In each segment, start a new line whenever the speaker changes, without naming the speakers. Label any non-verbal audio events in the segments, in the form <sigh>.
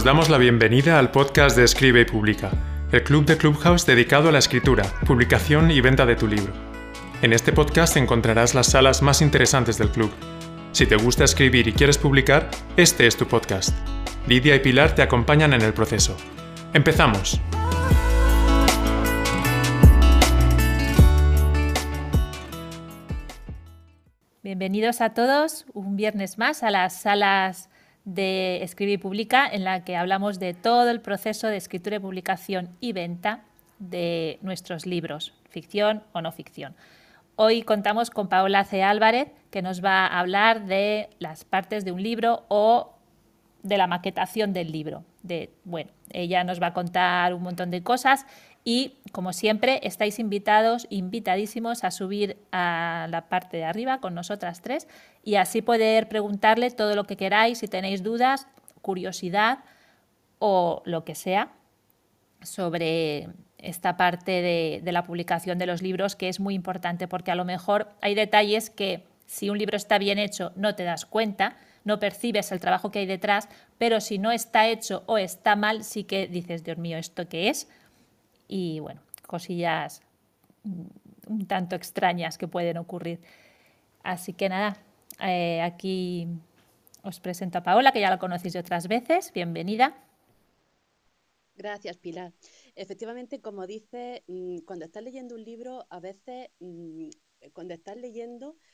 Os damos la bienvenida al podcast de Escribe y Publica, el club de Clubhouse dedicado a la escritura, publicación y venta de tu libro. En este podcast encontrarás las salas más interesantes del club. Si te gusta escribir y quieres publicar, este es tu podcast. Lidia y Pilar te acompañan en el proceso. ¡Empezamos!
Bienvenidos a todos un viernes más a las salas de Escribe y Publica, en la que hablamos de todo el proceso de escritura y publicación y venta de nuestros libros, ficción o no ficción. Hoy contamos con Paola C. Álvarez, que nos va a hablar de las partes de un libro o de la maquetación del libro. De, bueno, ella nos va a contar un montón de cosas y, como siempre, estáis invitados, invitadísimos a subir a la parte de arriba con nosotras tres y así poder preguntarle todo lo que queráis, si tenéis dudas, curiosidad o lo que sea sobre esta parte de, la publicación de los libros, que es muy importante porque a lo mejor hay detalles que si un libro está bien hecho no te das cuenta, no percibes el trabajo que hay detrás, pero si no está hecho o está mal, sí que dices, Dios mío, ¿esto qué es? Y bueno, cosillas un tanto extrañas que pueden ocurrir. Así que nada, eh, aquí os presento a Paola, que ya la conocéis de otras veces. Bienvenida.
Gracias, Pilar. Efectivamente, como dice, mm, cuando estás leyendo un libro, a veces mm, cuando estás leyendo Mm,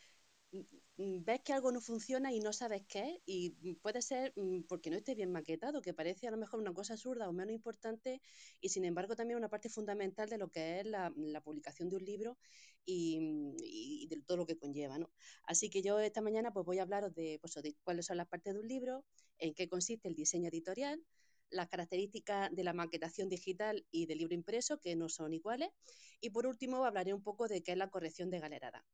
ves que algo no funciona y no sabes qué es, y puede ser mm, porque no esté bien maquetado, que parece a lo mejor una cosa absurda o menos importante, y sin embargo también una parte fundamental de lo que es la, publicación de un libro y, de todo lo que conlleva. ¿no? Así que yo esta mañana pues voy a hablaros de, pues, de cuáles son las partes de un libro, en qué consiste el diseño editorial, las características de la maquetación digital y del libro impreso, que no son iguales, y por último hablaré un poco de qué es la corrección de galerada.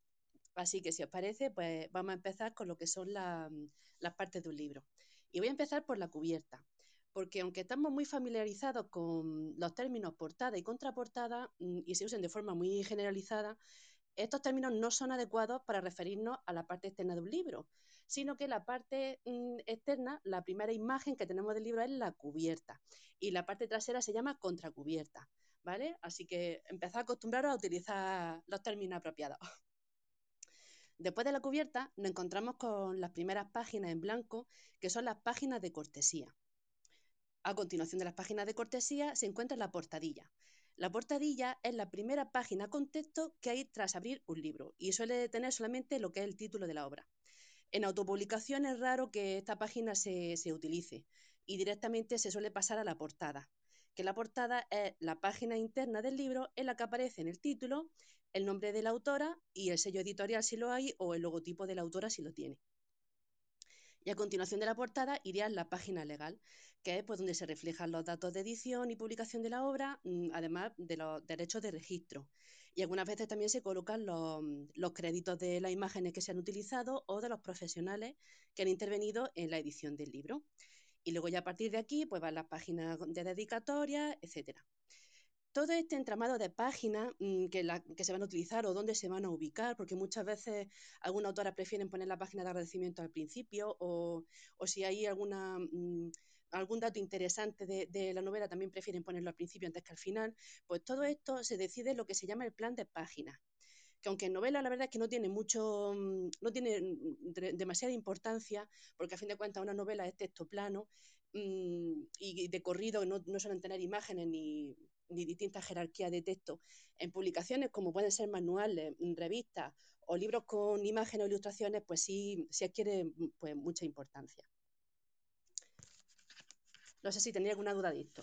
Así que si os parece, pues vamos a empezar con lo que son mm, las partes de un libro. Y voy a empezar por la cubierta, porque aunque estamos muy familiarizados con los términos portada y contraportada mm, y se usan de forma muy generalizada, estos términos no son adecuados para referirnos a la parte externa de un libro, sino que la parte mm, externa, la primera imagen que tenemos del libro es la cubierta y la parte trasera se llama contracubierta, ¿vale? Así que empezad a acostumbraros a utilizar los términos apropiados. <laughs> Después de la cubierta nos encontramos con las primeras páginas en blanco, que son las páginas de cortesía. A continuación de las páginas de cortesía se encuentra la portadilla. La portadilla es la primera página con texto que hay tras abrir un libro y suele tener solamente lo que es el título de la obra. En autopublicación es raro que esta página se, se utilice y directamente se suele pasar a la portada, que la portada es la página interna del libro en la que aparece en el título el nombre de la autora y el sello editorial si lo hay o el logotipo de la autora si lo tiene. Y a continuación de la portada iría la página legal, que es pues, donde se reflejan los datos de edición y publicación de la obra, mm, además de los derechos de registro. Y algunas veces también se colocan los, los, créditos de las imágenes que se han utilizado o de los profesionales que han intervenido en la edición del libro. Y luego ya a partir de aquí pues van las páginas de dedicatoria, etcétera todo este entramado de páginas mm, que, se van a utilizar o dónde se van a ubicar, porque muchas veces alguna autora prefieren poner la página de agradecimiento al principio o, si hay alguna... Mm, algún dato interesante de, la novela también prefieren ponerlo al principio antes que al final, pues todo esto se decide en lo que se llama el plan de páginas que aunque en novela la verdad es que no tiene mucho, mm, no tiene demasiada importancia, porque a fin de cuentas una novela es texto plano y de corrido no suelen tener imágenes ni, ni distintas jerarquías de texto. En publicaciones como pueden ser manuales, revistas o libros con imágenes o ilustraciones, pues sí, sí adquiere pues, mucha importancia. No sé si tenía alguna duda de esto.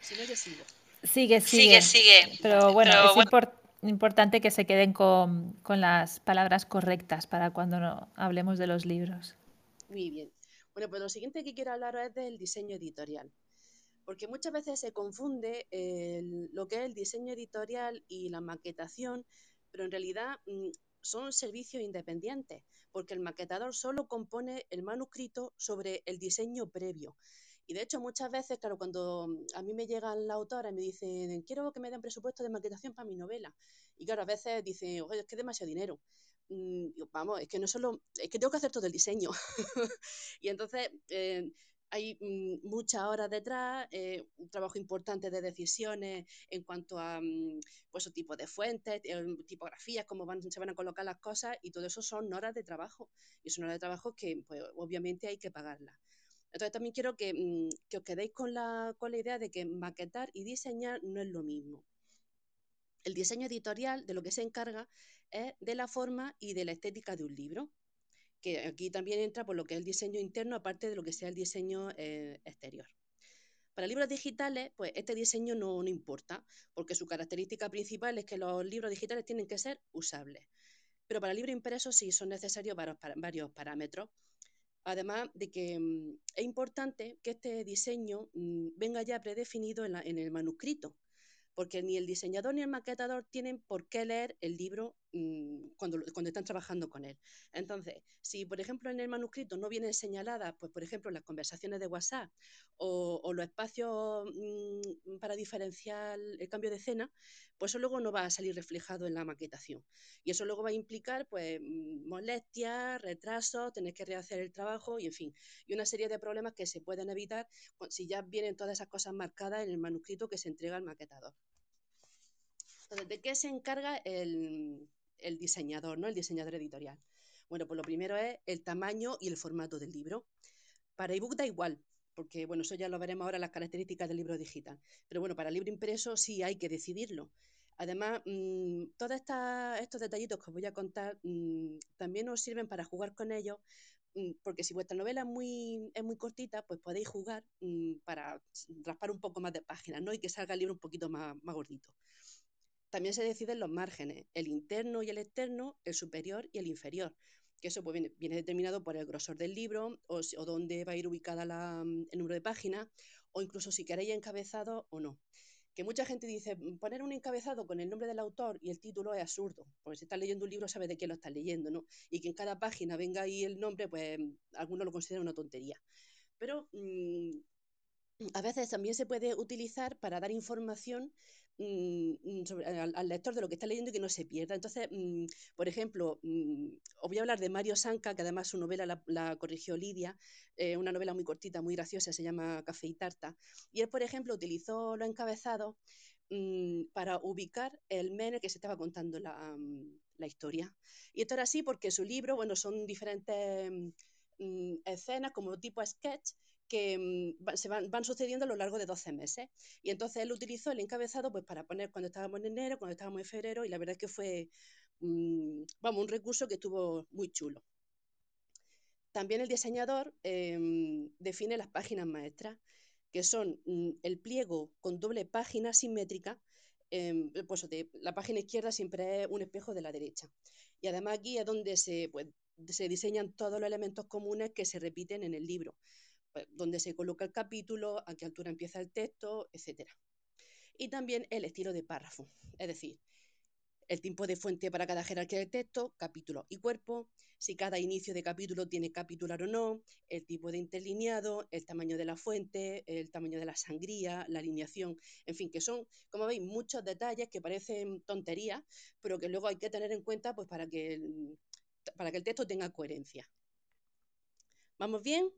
Si no, yo sigo.
Sigue, sigue. Sigue, Pero bueno, es importante que se queden con, las palabras correctas para cuando hablemos de los libros.
Muy bien. Bueno, pues lo siguiente que quiero hablar es del diseño editorial porque muchas veces se confunde lo que es el diseño editorial y la maquetación, pero en realidad mm, son servicios independientes, porque el maquetador solo compone el manuscrito sobre el diseño previo. Y de hecho, muchas veces, claro, cuando mm, a mí me llegan la autora y me dicen, quiero que me den presupuesto de maquetación para mi novela. Y claro, a veces dicen, oye, es que es demasiado dinero. Mm, vamos, es que no solo, es que tengo que hacer todo el diseño. <laughs> y entonces, eh, hay mm, muchas horas detrás, eh, un trabajo importante de decisiones en cuanto a mm, pues, tipo de fuentes, eh, tipografías, cómo van, se van a colocar las cosas, y todo eso son horas de trabajo. Y son horas de trabajo que pues, obviamente hay que pagarlas. Entonces también quiero que, mm, que os quedéis con la, con la idea de que maquetar y diseñar no es lo mismo. El diseño editorial de lo que se encarga es de la forma y de la estética de un libro que aquí también entra por lo que es el diseño interno, aparte de lo que sea el diseño eh, exterior. Para libros digitales, pues este diseño no, no, importa, porque su característica principal es que los libros digitales tienen que ser usables. Pero para libros impresos sí son necesarios varios, parámetros. Además de que mm, es importante que este diseño mm, venga ya predefinido en, en el manuscrito, porque ni el diseñador ni el maquetador tienen por qué leer el libro cuando, cuando están trabajando con él. Entonces, si por ejemplo en el manuscrito no vienen señaladas, pues por ejemplo las conversaciones de WhatsApp o, los espacios mm, para diferenciar el cambio de escena, pues eso luego no va a salir reflejado en la maquetación. Y eso luego va a implicar pues mm, molestias, retrasos, tener que rehacer el trabajo y en fin, y una serie de problemas que se pueden evitar si ya vienen todas esas cosas marcadas en el manuscrito que se entrega al maquetador. Entonces, ¿de qué se encarga el, diseñador, ¿no? el diseñador editorial? Bueno, pues lo primero es el tamaño y el formato del libro. Para ebook da igual, porque bueno, eso ya lo veremos ahora las características del libro digital. Pero bueno, para el libro impreso sí hay que decidirlo. Además, mm, todos estos detallitos que os voy a contar mm, también os sirven para jugar con ellos, mm, porque si vuestra novela es muy, es muy cortita, pues podéis jugar para raspar un poco más de páginas ¿no? y que salga el libro un poquito más, más gordito. También se deciden los márgenes, el interno y el externo, el superior y el inferior, que eso pues, viene, determinado por el grosor del libro o, dónde va a ir ubicada mm, el número de páginas o incluso si queréis encabezado o no. Que mucha gente dice, mm, poner un encabezado con el nombre del autor y el título es absurdo, porque si estás leyendo un libro sabes de quién lo estás leyendo, ¿no? Y que en cada página venga ahí el nombre, pues mm, algunos lo consideran una tontería. Pero a veces también se puede utilizar para dar información Mm, mm, al, lector de lo que está leyendo y que no se pierda. Entonces, mm, por ejemplo, os voy a hablar de Mario Sanca, que además su novela la, corrigió Lidia, eh, una novela muy cortita, muy graciosa, se llama Café y Tarta. Y él, por ejemplo, utilizó lo encabezado para ubicar el men en el que se estaba contando la, la historia. Y esto era así porque su libro, bueno, son diferentes escenas como tipo sketch que mm, se van, sucediendo a lo largo de 12 meses. Y entonces él utilizó el encabezado pues, para poner cuando estábamos en enero, cuando estábamos en febrero, y la verdad es que fue mm, vamos, un recurso que estuvo muy chulo. También el diseñador em, define las páginas maestras, que son mm, el pliego con doble página simétrica, em, pues de, la página izquierda siempre es un espejo de la derecha. Y además aquí es donde se, pues, se diseñan todos los elementos comunes que se repiten en el libro. Pues, donde se coloca el capítulo, a qué altura empieza el texto, etc. Y también el estilo de párrafo, es decir, el tiempo de fuente para cada jerarquía del texto, capítulo y cuerpo, si cada inicio de capítulo tiene capitular o no, el tipo de interlineado, el tamaño de la fuente, el tamaño de la sangría, la alineación, en fin, que son, como veis, muchos detalles que parecen tonterías, pero que luego hay que tener en cuenta pues, para, que para que el texto tenga coherencia. ¿Vamos bien?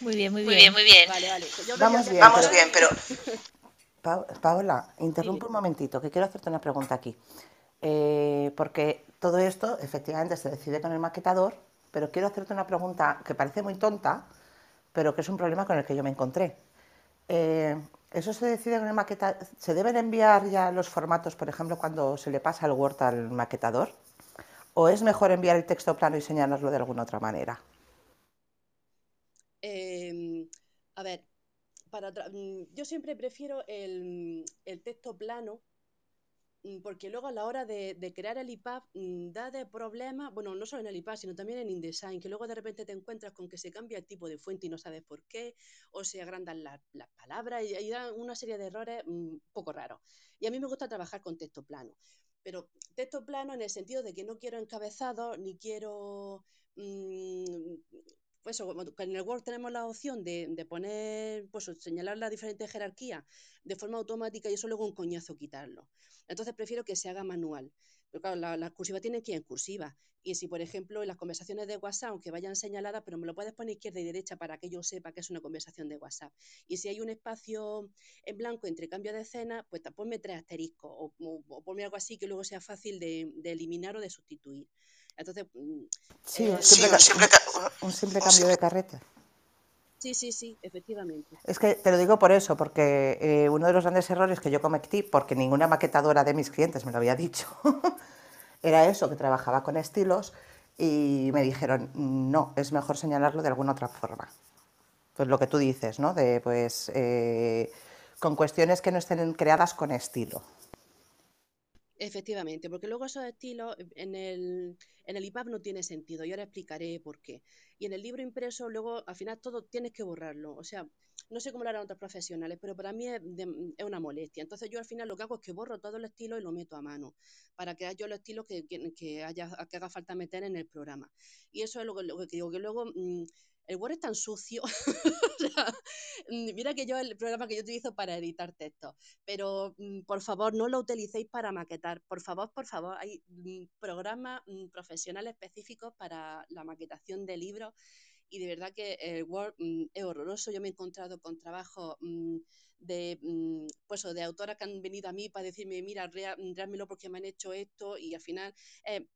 Muy bien, muy bien. Muy bien,
Vale, vale. Vamos bien, Vamos bien, pero... <laughs> Paola, interrumpe un momentito, que quiero hacerte una pregunta aquí. Eh, porque todo esto efectivamente se decide con el maquetador, pero quiero hacerte una pregunta que parece muy tonta, pero que es un problema con el que yo me encontré. Eh, ¿Eso se decide con el maquetador? ¿Se deben enviar ya los formatos, por ejemplo, cuando se le pasa el Word al maquetador? ¿O es mejor enviar el texto plano y señalarlo de alguna otra manera?
A ver, para mm, yo siempre prefiero el, texto plano mm, porque luego a la hora de, crear el IPAP mm, da de problemas, bueno, no solo en el IPAP, sino también en InDesign, que luego de repente te encuentras con que se cambia el tipo de fuente y no sabes por qué, o se agrandan las palabras y, da una serie de errores un poco raros. Y a mí me gusta trabajar con texto plano, pero texto plano en el sentido de que no quiero encabezado ni quiero pues en el Word tenemos la opción de, poner, pues señalar la diferente jerarquía de forma automática y eso luego un coñazo quitarlo. Entonces prefiero que se haga manual. claro, la, la cursiva tiene que ir en cursiva. Y si, por ejemplo, en las conversaciones de WhatsApp, aunque vayan señaladas, pero me lo puedes poner izquierda y derecha para que yo sepa que es una conversación de WhatsApp. Y si hay un espacio en blanco entre cambio de escena, pues ponme tres asteriscos o, o, ponme algo así que luego sea fácil de eliminar o de sustituir. Entonces, mm,
sí, un, simple, simple, un simple cambio de carrete.
Sí, sí, sí, efectivamente.
Es que te lo digo por eso, porque eh, uno de los grandes errores que yo cometí, porque ninguna maquetadora de mis clientes me lo había dicho, <laughs> era eso, que trabajaba con estilos y me dijeron, no, es mejor señalarlo de alguna otra forma. Pues lo que tú dices, ¿no? De, pues, eh, con cuestiones que no estén creadas con estilo.
Efectivamente, porque luego esos estilos en el, en el IPAP no tiene sentido y ahora explicaré por qué. Y en el libro impreso luego al final todo tienes que borrarlo. O sea, no sé cómo lo harán otros profesionales, pero para mí es, una molestia. Entonces yo al final lo que hago es que borro todo el estilo y lo meto a mano para crear yo los estilos que, que, haya, que haga falta meter en el programa. Y eso es lo que, lo que digo, que luego... Mm, el Word es tan sucio. <laughs> Mm, mira que yo el programa que yo utilizo para editar textos, pero mm, por favor no lo utilicéis para maquetar. Por favor, por favor, hay mm, programas profesionales específicos para la maquetación de libros y de verdad que el Word es horroroso. Yo me he encontrado con trabajos de, mm, pues, de autoras que han venido a mí para decirme, mira, realmelo porque me han hecho esto y al final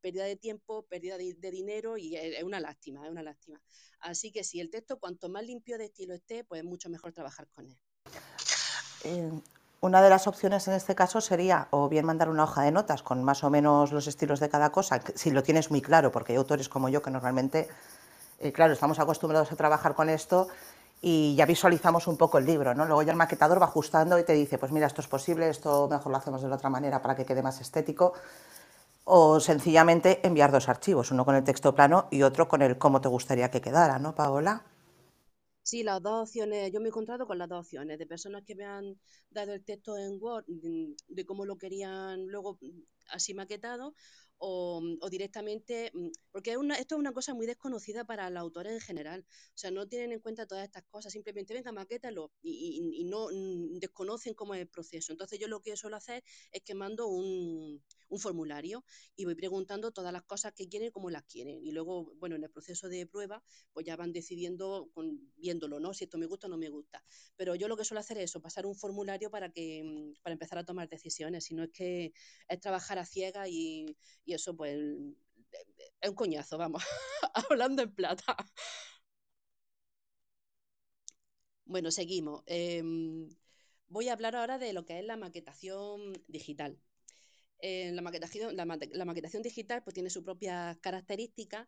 pérdida de tiempo, pérdida de, dinero y es, una lástima, es una lástima. Así que si el texto cuanto más limpio de estilo esté, pues es mucho mejor trabajar con él.
Eh, una de las opciones en este caso sería o bien mandar una hoja de notas con más o menos los estilos de cada cosa, si lo tienes muy claro, porque hay autores como yo que normalmente, eh, claro, estamos acostumbrados a trabajar con esto y ya visualizamos un poco el libro, ¿no? Luego ya el maquetador va ajustando y te dice, pues mira, esto es posible, esto mejor lo hacemos de la otra manera para que quede más estético. O sencillamente enviar dos archivos, uno con el texto plano y otro con el cómo te gustaría que quedara, ¿no, Paola?
Sí, las dos opciones, yo me he encontrado con las dos opciones, de personas que me han dado el texto en Word, de cómo lo querían luego así maquetado, o, o directamente, mm, porque es una, esto es una cosa muy desconocida para los autores en general, o sea, no tienen en cuenta todas estas cosas, simplemente venga, maquétalo y, no mm, desconocen cómo es el proceso. Entonces yo lo que suelo hacer es que mando un, un formulario y voy preguntando todas las cosas que quieren cómo las quieren. Y luego, bueno, en el proceso de prueba, pues ya van decidiendo, con, viéndolo, ¿no? Si esto me gusta o no me gusta. Pero yo lo que suelo hacer es eso, pasar un formulario para, que, mm, para empezar a tomar decisiones, si no es que es trabajar a ciegas y, y eso pues es un coñazo, vamos, <laughs> hablando en plata. Bueno, seguimos. Em, voy a hablar ahora de lo que es la maquetación digital. Eh, la, maquetación, digital pues, tiene sus propias características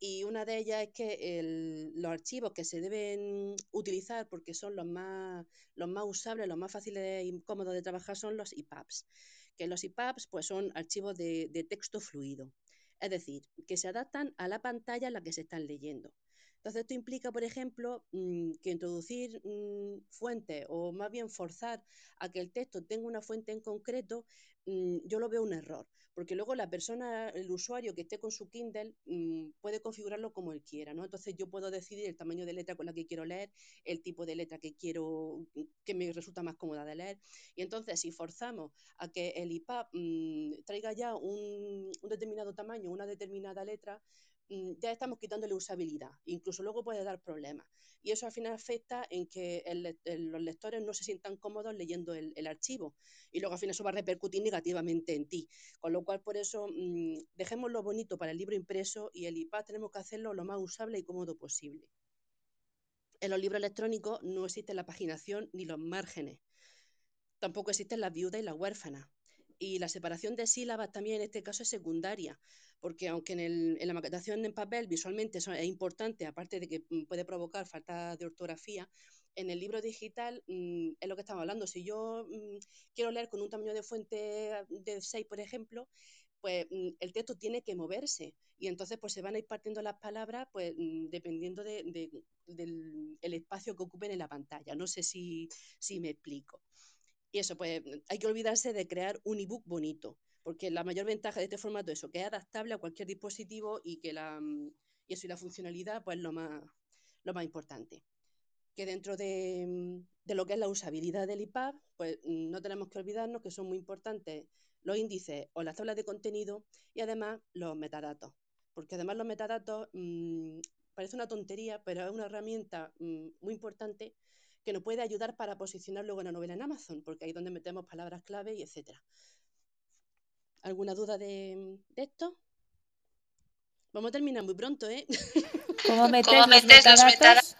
y una de ellas es que los archivos que se deben utilizar porque son los más, los más usables, los más fáciles y cómodos de trabajar son los EPUBs que los EPUBs pues, son archivos de, texto fluido, es decir, que se adaptan a la pantalla en la que se están leyendo. Entonces, esto implica, por ejemplo, mm, que introducir mm, fuentes o más bien forzar a que el texto tenga una fuente en concreto, mm, yo lo veo un error, porque luego la persona, el usuario que esté con su Kindle, puede configurarlo como él quiera, ¿no? Entonces yo puedo decidir el tamaño de letra con la que quiero leer, el tipo de letra que quiero, que me resulta más cómoda de leer. Y entonces si forzamos a que el IPAP traiga ya un, determinado tamaño, una determinada letra, ya estamos quitándole usabilidad, incluso luego puede dar problemas. Y eso al final afecta en que los lectores no se sientan cómodos leyendo el, archivo y luego al final eso va a repercutir negativamente en ti. Con lo cual, por eso, mm, dejemos lo bonito para el libro impreso y el iPad tenemos que hacerlo lo más usable y cómodo posible. En los libros electrónicos no existe la paginación ni los márgenes. Tampoco existen la viuda y la huérfana. Y la separación de sílabas también en este caso es secundaria, porque aunque en, la maquetación en papel visualmente eso es importante, aparte de que mm, puede provocar falta de ortografía, en el libro digital mm, es lo que estamos hablando. Si yo mm, quiero leer con un tamaño de fuente de 6, por ejemplo, pues el texto tiene que moverse y entonces pues se van a ir partiendo las palabras pues dependiendo del espacio que ocupen en la pantalla. No sé si, si me explico. Y eso, pues hay que olvidarse de crear un ebook bonito, porque la mayor ventaja de este formato es eso, que es adaptable a cualquier dispositivo y que la, mm, y eso y la funcionalidad, pues lo más, lo más importante. que dentro de, de, lo que es la usabilidad del IPAB, pues no tenemos que olvidarnos que son muy importantes los índices o las tablas de contenido y además los metadatos. Porque además los metadatos mmm, parece una tontería, pero es una herramienta muy importante que nos puede ayudar para posicionar luego una novela en Amazon, porque ahí es donde metemos palabras clave y etcétera. ¿Alguna duda de, de esto? Vamos a terminar muy pronto, ¿eh? <laughs>
¿Cómo metes, <laughs> ¿Cómo metes los metadatos?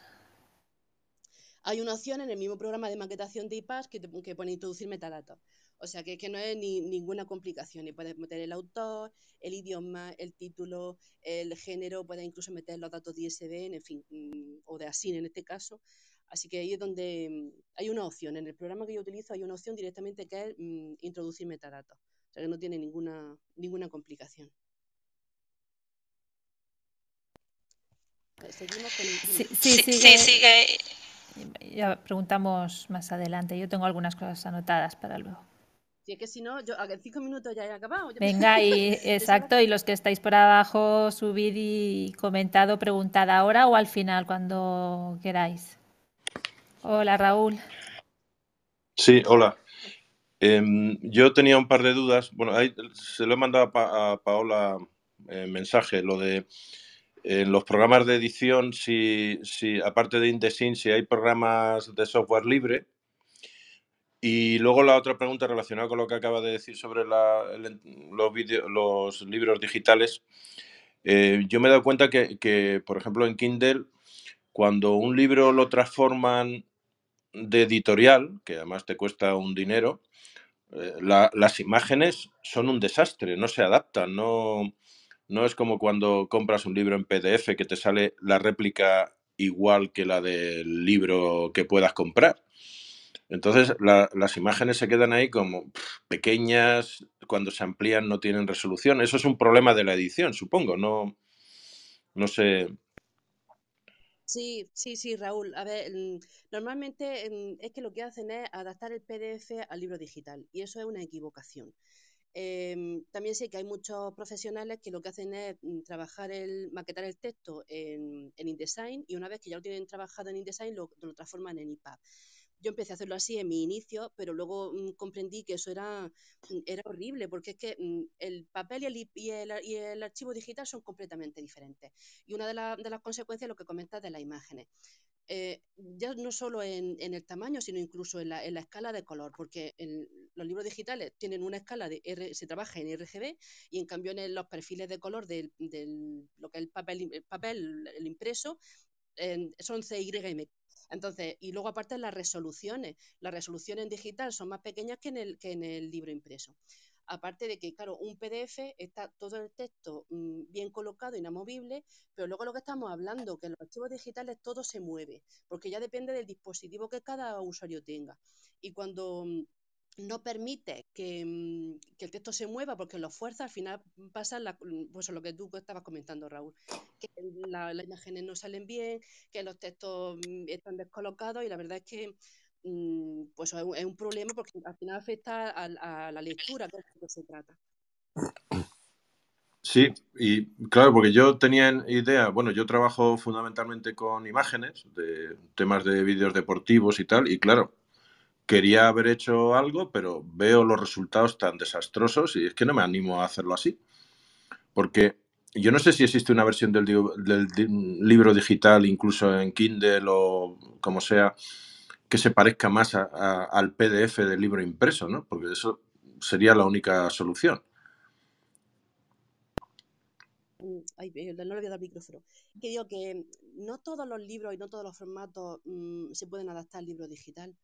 Hay una opción en el mismo programa de maquetación de IPAS que, te, que pone introducir metadatos. O sea que, que no es ni, ninguna complicación. Y puedes meter el autor, el idioma, el título, el género, puedes incluso meter los datos de ISBN, en fin, mm, o de ASIN en este caso. Así que ahí es donde mm, hay una opción. En el programa que yo utilizo hay una opción directamente que es mmm, introducir metadatos. O sea que no tiene ninguna, ninguna complicación.
Seguimos con... Sí, sí, sí, sí, sigue. Ya preguntamos más adelante. Yo tengo algunas cosas anotadas para luego.
Si es que si no, yo en cinco minutos ya he acabado.
Venga, y <laughs> exacto, y los que estáis por abajo, subid y comentado, preguntad ahora o al final, cuando queráis. Hola, Raúl.
Sí, hola. Eh, yo tenía un par de dudas. Bueno, ahí se lo he mandado a, pa a Paola eh, mensaje, lo de en los programas de edición, si, si aparte de InDesign, si hay programas de software libre. Y luego la otra pregunta relacionada con lo que acaba de decir sobre la, los, video, los, libros digitales. Eh, yo me he dado cuenta que, que, por ejemplo, en Kindle, cuando un libro lo transforman de editorial, que además te cuesta un dinero, eh, la, las imágenes son un desastre, no se adaptan, no, no es como cuando compras un libro en PDF que te sale la réplica igual que la del libro que puedas comprar. Entonces la, las imágenes se quedan ahí como pequeñas, cuando se amplían no tienen resolución. Eso es un problema de la edición, supongo. No, no sé.
Sí, sí, sí, Raúl. A ver, mm, normalmente mm, es que lo que hacen es adaptar el PDF al libro digital y eso es una equivocación. Eh, también sé que hay muchos profesionales que lo que hacen es mm, trabajar el, maquetar el texto en, en, InDesign y una vez que ya lo tienen trabajado en InDesign lo, lo transforman en EPUB. Yo empecé a hacerlo así en mi inicio, pero luego mmm, comprendí que eso era, mm, era horrible, porque es que mmm, el papel y el, y, el, y el, archivo digital son completamente diferentes. Y una de, la, de las consecuencias es lo que comentas de las imágenes eh, ya no solo en, el tamaño, sino incluso en la, en la escala de color, porque en los libros digitales tienen una escala de R, se trabaja en RGB y en cambio en los perfiles de color del, del lo que es el papel, el, papel, el impreso, en, son CYM. Entonces, y luego aparte las resoluciones, las resoluciones en digital son más pequeñas que en el, que en el libro impreso. Aparte de que, claro, un PDF está todo el texto mmm, bien colocado, inamovible, pero luego lo que estamos hablando, que en los archivos digitales todo se mueve, porque ya depende del dispositivo que cada usuario tenga. Y cuando mmm, no permite que, mmm, que, el texto se mueva porque lo fuerza, al final pasa la, pues lo que tú estabas comentando, Raúl, que la, las imágenes no salen bien, que los textos mm, están descolocados y la verdad es que Mm, pues es un problema porque al final afecta a, la lectura, que es lo que se trata.
Sí, y claro, porque yo tenía idea, bueno, yo trabajo fundamentalmente con imágenes, de temas de vídeos deportivos y tal, y claro, quería haber hecho algo, pero veo los resultados tan desastrosos y es que no me animo a hacerlo así. Porque yo no sé si existe una versión del, libro digital, incluso en Kindle o como sea, que se parezca más a, al PDF del libro impreso, ¿no? Porque eso sería la única solución.
Mm, ay, no le voy a dar micrófono. Que digo que no todos los libros y no todos los formatos mmm, se pueden adaptar al libro digital.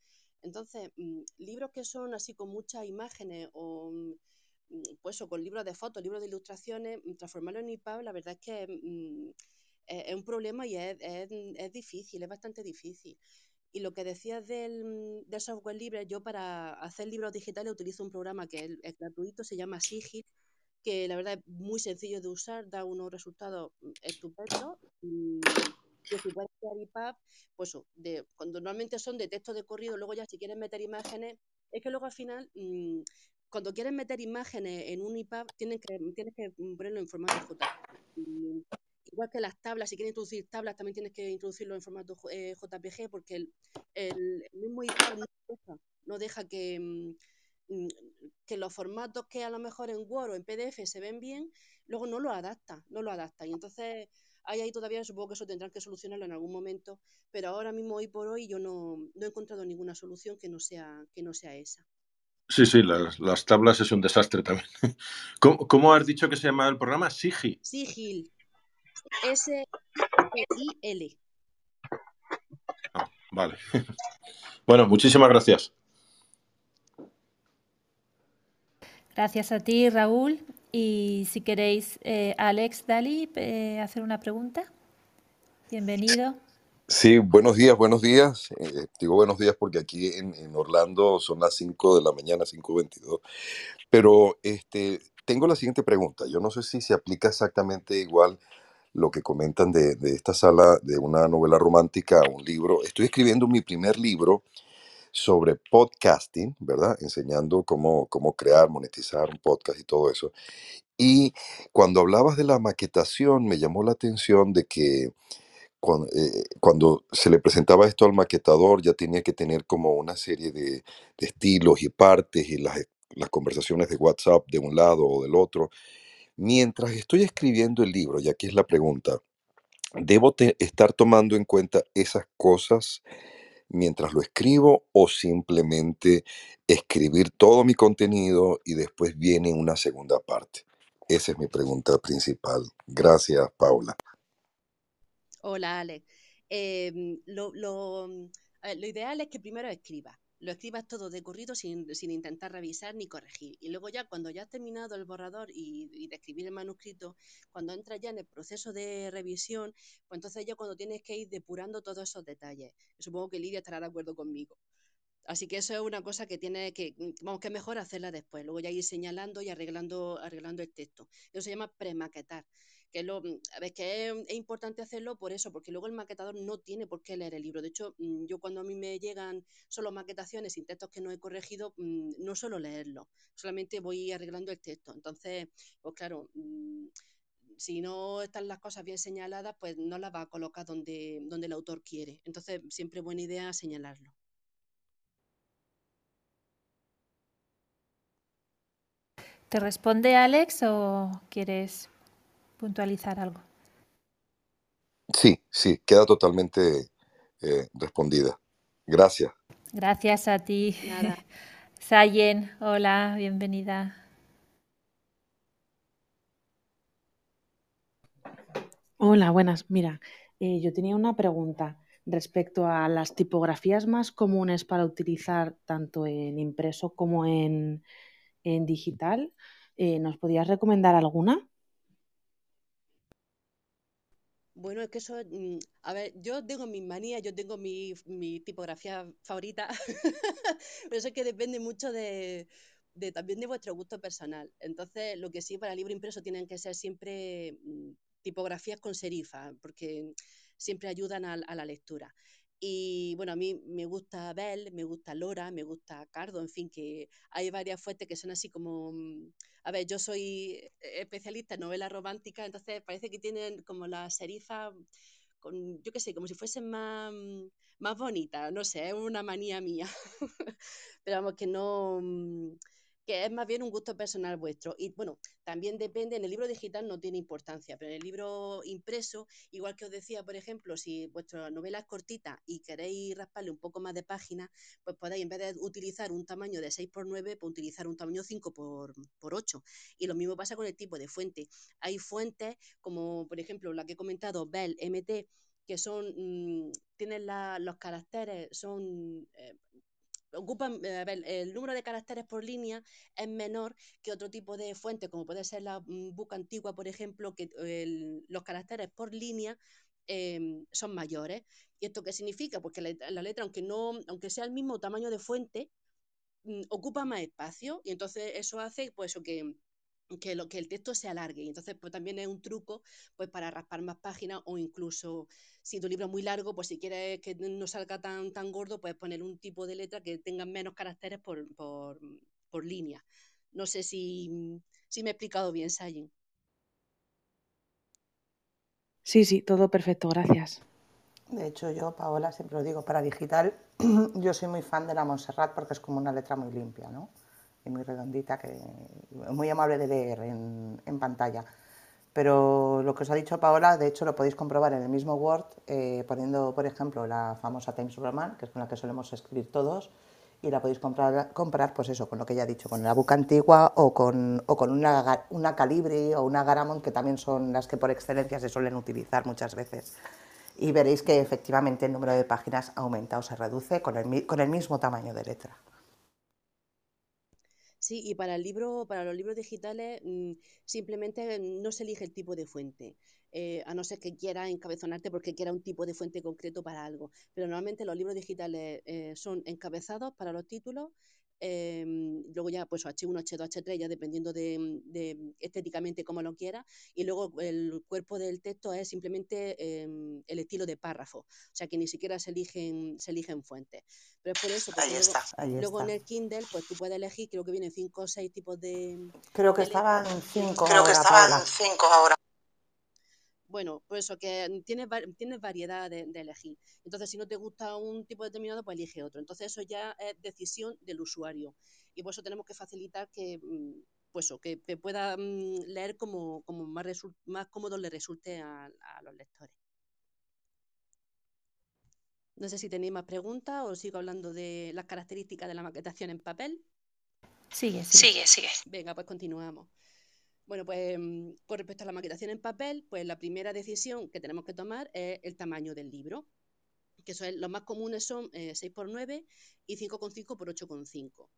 Entonces, mmm, libros que son así con muchas imágenes o mmm, pues o con libros de fotos, libros de ilustraciones, mm, transformarlo en EPUB, la verdad es que es, es, un problema y es, difícil, es bastante difícil. Y lo que decías del, del, software libre, yo para hacer libros digitales utilizo un programa que es, gratuito, se llama Sigil, que la verdad es muy sencillo de usar, da unos resultados estupendos. Y si puedes crear EPUB, pues de, cuando normalmente son de texto de corrido, luego ya si quieres meter imágenes, es que luego al final, mmm, cuando quieres meter imágenes en un EPUB, tienes que, tienes que ponerlo en formato JPG. igual que las tablas, si quieres introducir tablas, también tienes que introducirlo en formato JPG porque el, el, mismo IPAD no deja, que, mm, mm, que los formatos que a lo mejor en Word o en PDF se ven bien, luego no lo adapta, no lo adapta. Y entonces hay ahí todavía, supongo que eso tendrán que solucionarlo en algún momento, pero ahora mismo, hoy por hoy, yo no, no he encontrado ninguna solución que no sea, que no sea esa.
Sí, sí, las, tablas es un desastre también. <laughs> ¿Cómo, has dicho que se llama el programa? Sigil.
Sigil. S-I-L.
Ah, vale. <laughs> Bueno, muchísimas gracias.
Gracias a ti, Raúl. Y si queréis, eh, Alex Dali, eh, hacer una pregunta. Bienvenido.
Sí, buenos días, buenos días. Eh, digo buenos días porque aquí en, Orlando son las 5 de la mañana, 5.22. Pero este, tengo la siguiente pregunta. Yo no sé si se aplica exactamente igual lo que comentan de, de esta sala de una novela romántica un libro. Estoy escribiendo mi primer libro sobre podcasting, ¿verdad? Enseñando cómo, cómo crear, monetizar un podcast y todo eso. Y cuando hablabas de la maquetación, me llamó la atención de que eh, cuando, se le presentaba esto al maquetador, ya tenía que tener como una serie de, estilos y partes y las, las conversaciones de WhatsApp de un lado o del otro. Mientras estoy escribiendo el libro, ya que es la pregunta, ¿debo estar tomando en cuenta esas cosas mientras lo escribo o simplemente escribir todo mi contenido y después viene una segunda parte? Esa es mi pregunta principal. Gracias, Paula.
Hola, Alex. Em, lo, lo, lo, ideal es que primero escribas. Lo escribas todo de corrido sin, sin, intentar revisar ni corregir. Y luego ya cuando ya has terminado el borrador y, de escribir el manuscrito, cuando entras ya en el proceso de revisión, pues entonces ya cuando tienes que ir depurando todos esos detalles. Supongo que Lidia estará de acuerdo conmigo. Así que eso es una cosa que tiene que, vamos, que es mejor hacerla después, luego ya ir señalando y arreglando, arreglando el texto. Eso se llama premaquetar que, lo, mm, que es, importante hacerlo por eso, porque luego el maquetador no tiene por qué leer el libro. De hecho, mm, yo cuando a mí me llegan solo maquetaciones sin textos que no he corregido, mm, no suelo leerlo, solamente voy arreglando el texto. Entonces, pues claro, si no están las cosas bien señaladas, pues no las va a colocar donde, donde el autor quiere. Entonces, siempre buena idea señalarlo.
¿Te responde Alex o quieres puntualizar algo.
Sí, sí, queda totalmente eh, respondida. Gracias.
Gracias a ti. <laughs> Sayen, hola, bienvenida.
Hola, buenas. Mira, eh, yo tenía una pregunta respecto a las tipografías más comunes para utilizar tanto en impreso como en, digital. Eh, ¿Nos podías recomendar alguna?
Bueno, es que eso, mm, a ver, yo tengo mis manías, yo tengo mi, tipografía favorita, <laughs> pero eso es que depende mucho de, también de vuestro gusto personal. Entonces, lo que sí para libro impreso tienen que ser siempre mm, tipografías con serifa, porque siempre ayudan a la lectura. Y bueno, a mí me gusta Bell, me gusta Lora, me gusta Cardo, en fin, que hay varias fuentes que son así como... Mm, a ver, yo soy especialista en novela romántica, entonces parece que tienen como la serifa con, yo qué sé, como si fuesen más, mm, más bonitas, no sé, es una manía mía. <laughs> Pero vamos, que no mm, que es más bien un gusto personal vuestro. Y bueno, también depende, en el libro digital no tiene importancia, pero en el libro impreso, igual que os decía, por ejemplo, si vuestra novela es cortita y queréis rasparle un poco más de páginas, pues podéis, en vez de utilizar un tamaño de 6 x 9, pues utilizar un tamaño 5 por, 8. Y lo mismo pasa con el tipo de fuente. Hay fuentes como, por ejemplo, la que he comentado, Bell, MT, que son, mm, tienen los caracteres, son eh, ocupan, eh, a ver, el número de caracteres por línea es menor que otro tipo de fuente, como puede ser la mm, book antigua, por ejemplo, que los caracteres por línea em, son mayores. ¿Y esto qué significa? Porque la, la, letra, aunque, no, aunque sea el mismo tamaño de fuente, mm, ocupa más espacio y entonces eso hace pues, que que, lo, que el texto se alargue. Y entonces, pues también es un truco pues, para raspar más páginas o incluso si tu libro es muy largo, pues si quieres que no salga tan, tan gordo, puedes poner un tipo de letra que tenga menos caracteres por, por, por línea. No sé si, si me he explicado bien, Sayin.
Sí, sí, todo perfecto, gracias.
De hecho, yo, Paola, siempre lo digo, para digital, <clears throat> yo soy muy fan de la Montserrat porque es como una letra muy limpia, ¿no? Muy redondita, que muy amable de leer en, en pantalla. Pero lo que os ha dicho Paola, de hecho, lo podéis comprobar en el mismo Word, eh, poniendo, por ejemplo, la famosa Times Roman, que es con la que solemos escribir todos, y la podéis comprar, comprar pues eso, con lo que ya he dicho, con la buca antigua o con, o con una, una Calibri o una Garamond, que también son las que por excelencia se suelen utilizar muchas veces. Y veréis que efectivamente el número de páginas aumenta o se reduce con el, con el mismo tamaño de letra.
Sí, y para el libro, para los libros digitales, mm, simplemente no se elige el tipo de fuente. Eh, a no ser que quiera encabezonarte porque quiera un tipo de fuente concreto para algo. Pero normalmente los libros digitales eh, son encabezados para los títulos Em, luego ya pues H1, H2, H3, ya dependiendo de, estéticamente cómo lo quiera, y luego el cuerpo del texto es simplemente em, el estilo de párrafo, o sea que ni siquiera se eligen, se eligen fuentes. Pero es por eso, que luego, luego en el Kindle pues tú puedes elegir, creo que vienen cinco o seis tipos de...
Creo que estaban cinco
Creo que estaban cinco ahora bueno, pues eso, que tienes, tienes variedad de, elegir. Entonces, si no te gusta un tipo determinado, pues elige otro. Entonces, eso ya es decisión del usuario. Y por eso tenemos que facilitar que, mm, pues que, pueda mm, leer como, como más, más cómodo le resulte a, los lectores. No sé si tenéis más preguntas o sigo hablando de las características de la maquetación en papel.
Sigue,
sigue. Sigue, sigue. Venga, pues continuamos. Bueno, pues mm, con respecto a la maquetación en papel, pues la primera decisión que tenemos que tomar es el tamaño del libro, que son, los más comunes son 6x9 eh, y 5x5 por 8x5.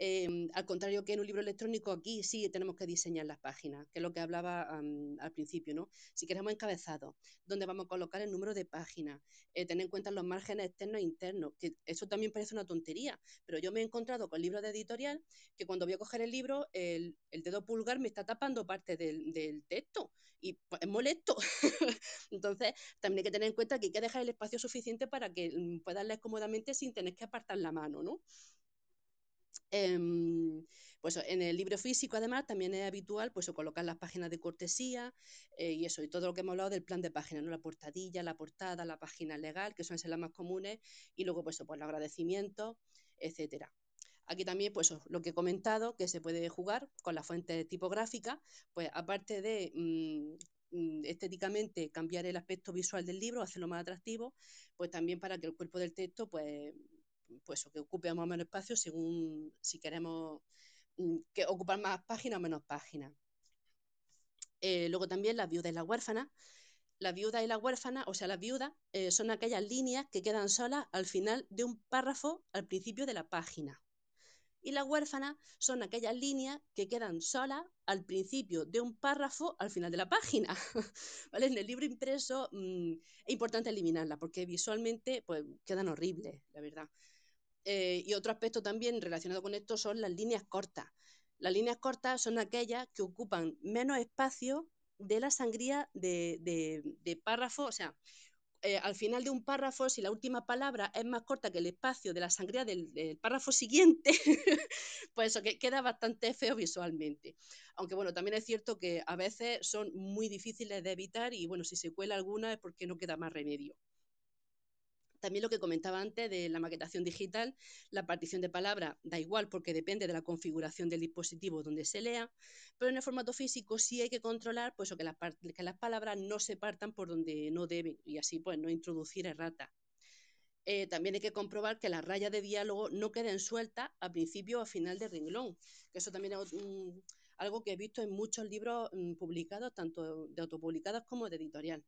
Em, al contrario que en un libro electrónico, aquí sí tenemos que diseñar las páginas, que es lo que hablaba al principio, ¿no? Si queremos encabezados, ¿dónde vamos a colocar el número de páginas? Eh, tener en cuenta los márgenes externos e internos, que eso también parece una tontería, pero yo me he encontrado con libros de editorial que cuando voy a coger el libro, el, dedo pulgar me está tapando parte del, texto y pues, es molesto. <laughs> Entonces, también hay que tener en cuenta que hay que dejar el espacio suficiente para que mm, puedas leer cómodamente sin tener que apartar la mano, ¿no? Em, pues en el libro físico, además, también es habitual pues, colocar las páginas de cortesía eh, y eso, y todo lo que hemos hablado del plan de página, ¿no? la portadilla, la portada, la página legal, que son las más comunes, y luego pues, pues los agradecimientos, etcétera. Aquí también, pues lo que he comentado, que se puede jugar con la fuente tipográfica, pues aparte de mm, mm, estéticamente cambiar el aspecto visual del libro, hacerlo más atractivo, pues también para que el cuerpo del texto pues pues que ocupe más o menos espacio según si queremos mm, que ocupar más páginas o menos páginas. Eh, luego también la viuda y la huérfana. La viuda y la huérfana, o sea, las viudas eh, son aquellas líneas que quedan solas al final de un párrafo al principio de la página. Y las huérfanas son aquellas líneas que quedan solas al principio de un párrafo al final de la página. <laughs> ¿Vale? En el libro impreso mm, es importante eliminarlas porque visualmente pues, quedan horribles, la verdad. Eh, y otro aspecto también relacionado con esto son las líneas cortas. Las líneas cortas son aquellas que ocupan menos espacio de la sangría de, párrafo, o sea, eh, al final de un párrafo, si la última palabra es más corta que el espacio de la sangría del, párrafo siguiente, <laughs> pues eso que queda bastante feo visualmente. Aunque bueno, también es cierto que a veces son muy difíciles de evitar y bueno, si se cuela alguna es porque no queda más remedio. También lo que comentaba antes de la maquetación digital, la partición de palabra da igual porque depende de la configuración del dispositivo donde se lea, pero en el formato físico sí hay que controlar pues, que, las, que las palabras no se partan por donde no deben y así pues no introducir errata. Eh, también hay que comprobar que las rayas de diálogo no queden sueltas a principio o a final de renglón, que eso también es algo que he visto en muchos libros mm, publicados, tanto de autopublicados como de editorial.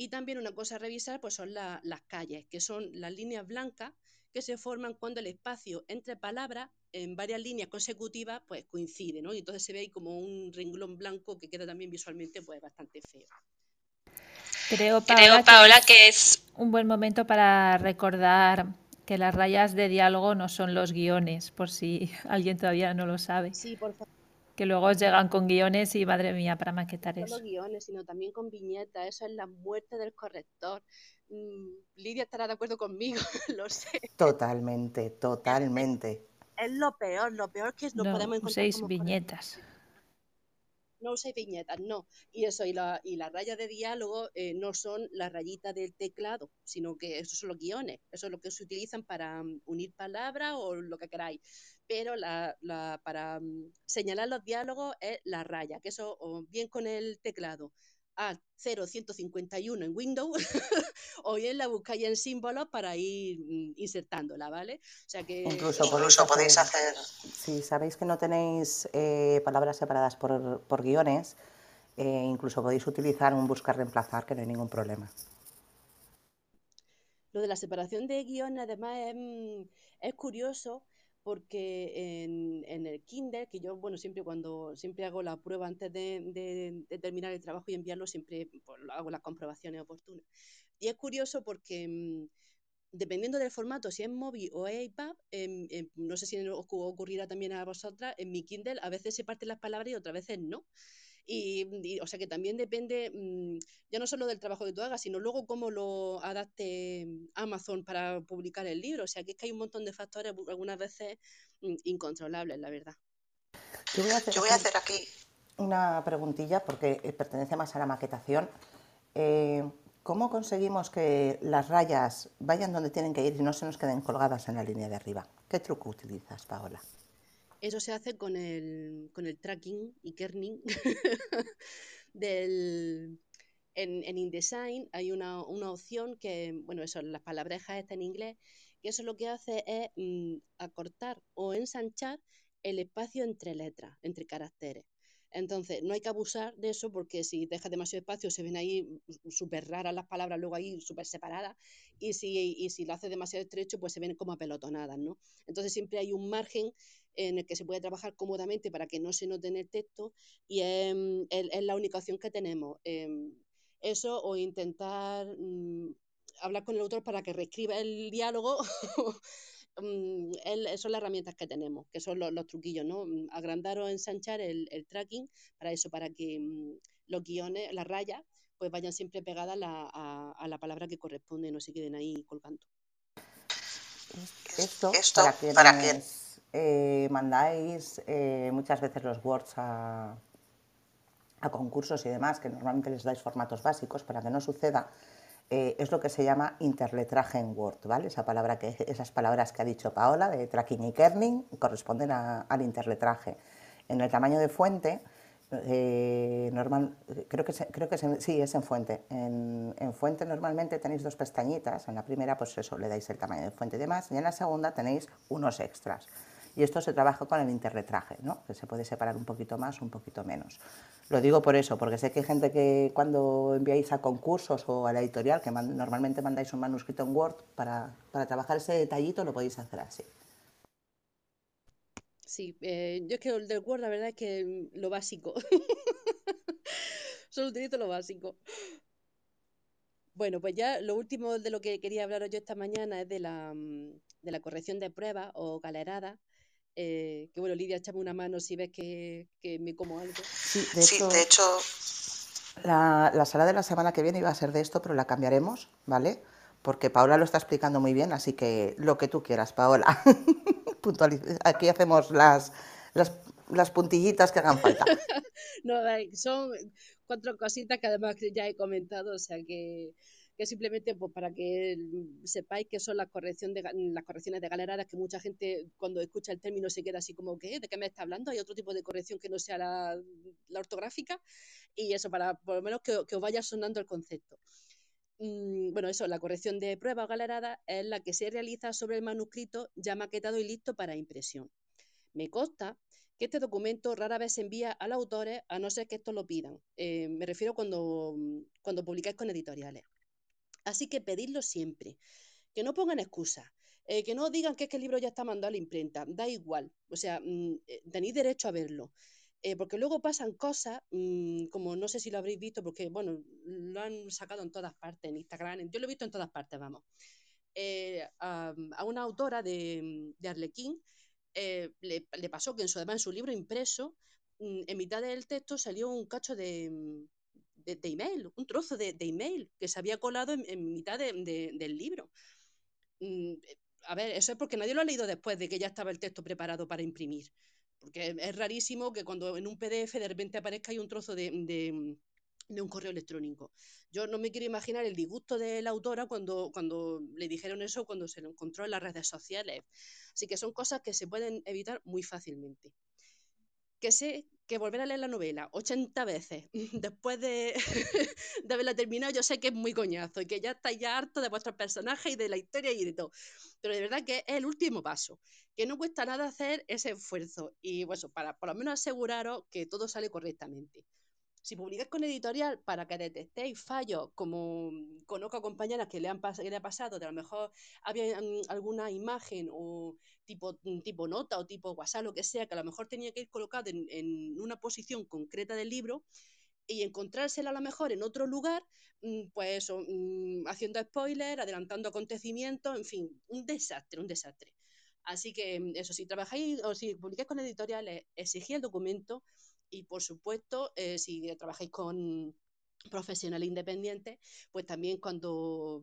Y también una cosa a revisar pues son las calles, que son las líneas blancas que se forman cuando el espacio entre palabras en varias líneas consecutivas pues coincide, ¿no? Y entonces se ve ahí como un renglón blanco que queda también visualmente pues bastante feo.
Creo, Paola, que, es un buen momento para recordar que las rayas de diálogo no son los guiones, por si <laughs> alguien todavía no lo sabe.
Sí, por favor
que luego llegan con guiones y madre mía para maquetar
no
eso.
No guiones, sino también con viñetas, eso es la muerte del corrector. Mm, Lidia estará de acuerdo conmigo, <laughs> lo sé.
Totalmente, totalmente.
Es, lo peor, lo peor que no, podemos encontrar.
Seis viñetas.
No uséis viñetas, no. Y eso, y, la, y las rayas de diálogo eh, no son las rayitas del teclado, sino que esos son los guiones, eso es lo que se utilizan para mm, unir palabras o lo que queráis. Pero la, la, para mm, señalar los diálogos es la raya, que eso bien con el teclado a 0151 en Windows <laughs> o bien la buscáis en símbolos para ir mm, insertándola, ¿vale?
O sea que incluso, podéis, hacer, Si sabéis que no tenéis eh, palabras separadas por, por guiones, eh, incluso podéis utilizar un buscar reemplazar, que no hay ningún problema.
Lo de la separación de guiones, además, es, mm, es curioso porque en, el Kindle, que yo, bueno, siempre cuando siempre hago la prueba antes de, terminar el trabajo y enviarlo, siempre pues, hago las comprobaciones oportunas. Y es curioso porque mm, dependiendo del formato, si es móvil o es iPad, em, em, no sé si ocurrirá también a vosotras, en mi Kindle a veces se parten las palabras y otras veces no. Y, o sea que también depende mm, ya no solo del trabajo que tú hagas, sino luego cómo lo adapte Amazon para publicar el libro. O sea que es que hay un montón de factores algunas veces mm, incontrolables, la verdad.
Yo voy a hacer, aquí, una preguntilla porque eh, pertenece más a la maquetación. Eh, ¿Cómo conseguimos que las rayas vayan donde tienen que ir y no se nos queden colgadas en la línea de arriba? ¿Qué truco utilizas, Paola?
Eso se hace con el, con el tracking y kerning <laughs> del... En, en, InDesign hay una, una, opción que, bueno, eso, las palabrejas están en inglés, que eso lo que hace es mm, acortar o ensanchar el espacio entre letras, entre caracteres. Entonces, no hay que abusar de eso porque si dejas demasiado espacio se ven ahí súper raras las palabras, luego ahí súper separadas, y si, y si lo haces demasiado estrecho, pues se ven como apelotonadas, ¿no? Entonces, siempre hay un margen en el que se puede trabajar cómodamente para que no se note en el texto y es, la única opción que tenemos. Em, eso o intentar mm, hablar con el autor para que reescriba el diálogo. <laughs> Mm, son las herramientas que tenemos, que son los, truquillos, ¿no? Mm, agrandar o ensanchar el, tracking para eso, para que los guiones, las rayas, pues vayan siempre pegadas a, la palabra que corresponde, no se queden ahí colgando.
Esto, para, que para que eh, mandáis eh, muchas veces los Words a, concursos y demás, que normalmente les dais formatos básicos para que no suceda, eh, es lo que se llama interletraje en Word, ¿vale? Esa palabra que, esas palabras que ha dicho Paola, de tracking y kerning, corresponden al interletraje. En el tamaño de fuente, normal, creo que, creo que sí, es en fuente. En, en, fuente normalmente tenéis dos pestañitas. En la primera, pues eso, le dais el tamaño de fuente y demás. Y en la segunda tenéis unos extras. Y esto se trabaja con el interretraje, ¿no? que se puede separar un poquito más, un poquito menos. Lo digo por eso, porque sé que hay gente que cuando enviáis a concursos o a la editorial, que normalmente mandáis un manuscrito en Word, para, para, trabajar ese detallito lo podéis hacer así.
Sí, eh, yo es que el del Word la verdad es que lo básico. <laughs> Solo utilizo lo básico. Bueno, pues ya lo último de lo que quería hablaros yo esta mañana es de la, mm, de la corrección de pruebas o galerada, eh, que bueno, Lidia, échame una mano si ves que, me como algo.
Sí, de hecho, la, sala de la semana que viene iba a ser de esto, pero la cambiaremos, ¿vale? Porque Paola lo está explicando muy bien, así que lo que tú quieras, Paola. <laughs> Aquí hacemos las, las, las puntillitas que hagan falta. <laughs>
no, son cuatro cositas que además ya he comentado, o sea que que simplemente pues, para que sepáis que son las, corrección de, las correcciones de galeradas, que mucha gente cuando escucha el término se queda así como, ¿qué? ¿De qué me está hablando? Hay otro tipo de corrección que no sea la, ortográfica y eso, para por lo menos que, os vaya sonando el concepto. Mm, bueno, eso, la corrección de prueba o galerada es la que se realiza sobre el manuscrito ya maquetado y listo para impresión. Me consta que este documento rara vez se envía a los autores a no ser que esto lo pidan. Eh, me refiero cuando, cuando publicáis con editoriales. Así que pedidlo siempre. Que no pongan excusas. Eh, que no digan que es que el libro ya está mandado a la imprenta. Da igual. O sea, mm, eh, tenéis derecho a verlo. Eh, porque luego pasan cosas, mm, como no sé si lo habréis visto, porque bueno, lo han sacado en todas partes, en Instagram, yo lo he visto en todas partes, vamos. A, una autora de, Arlequín le, pasó que en su, además en su libro impreso, mm, en mitad del texto salió un cacho de, de, email, un trozo de, email que se había colado en, mitad del libro. Mm, eh, a ver, eso es porque nadie lo ha leído después de que ya estaba el texto preparado para imprimir. porque es rarísimo que cuando en un PDF de repente aparezca ahí un trozo de, de un correo electrónico. Yo no me quiero imaginar el disgusto de la autora cuando, cuando le dijeron eso, cuando se lo encontró en las redes sociales. Así que son cosas que se pueden evitar muy fácilmente. Que sé que volver a leer la novela 80 veces <laughs> después <laughs> de, haberla terminado, yo sé que es muy coñazo y que ya estáis ya harto de vuestros personajes y de la historia y de todo. Pero de verdad que es el último paso, que no cuesta nada hacer ese esfuerzo y bueno, para por lo menos aseguraros que todo sale correctamente. Si publicáis con editorial para que detectéis fallos, como conozco compañeras que le, han que le ha pasado, de a lo mejor había mm, alguna imagen o tipo, mm, tipo nota o tipo WhatsApp, lo que sea, que a lo mejor tenía que ir colocado en, una posición concreta del libro y encontrársela a lo mejor en otro lugar, mm, pues haciendo spoiler, adelantando acontecimientos, en fin, un desastre, un desastre. Así que eso, si trabajáis o si publicáis con editoriales, exigid el documento y por supuesto, eh, si trabajáis con profesionales independientes, pues también cuando,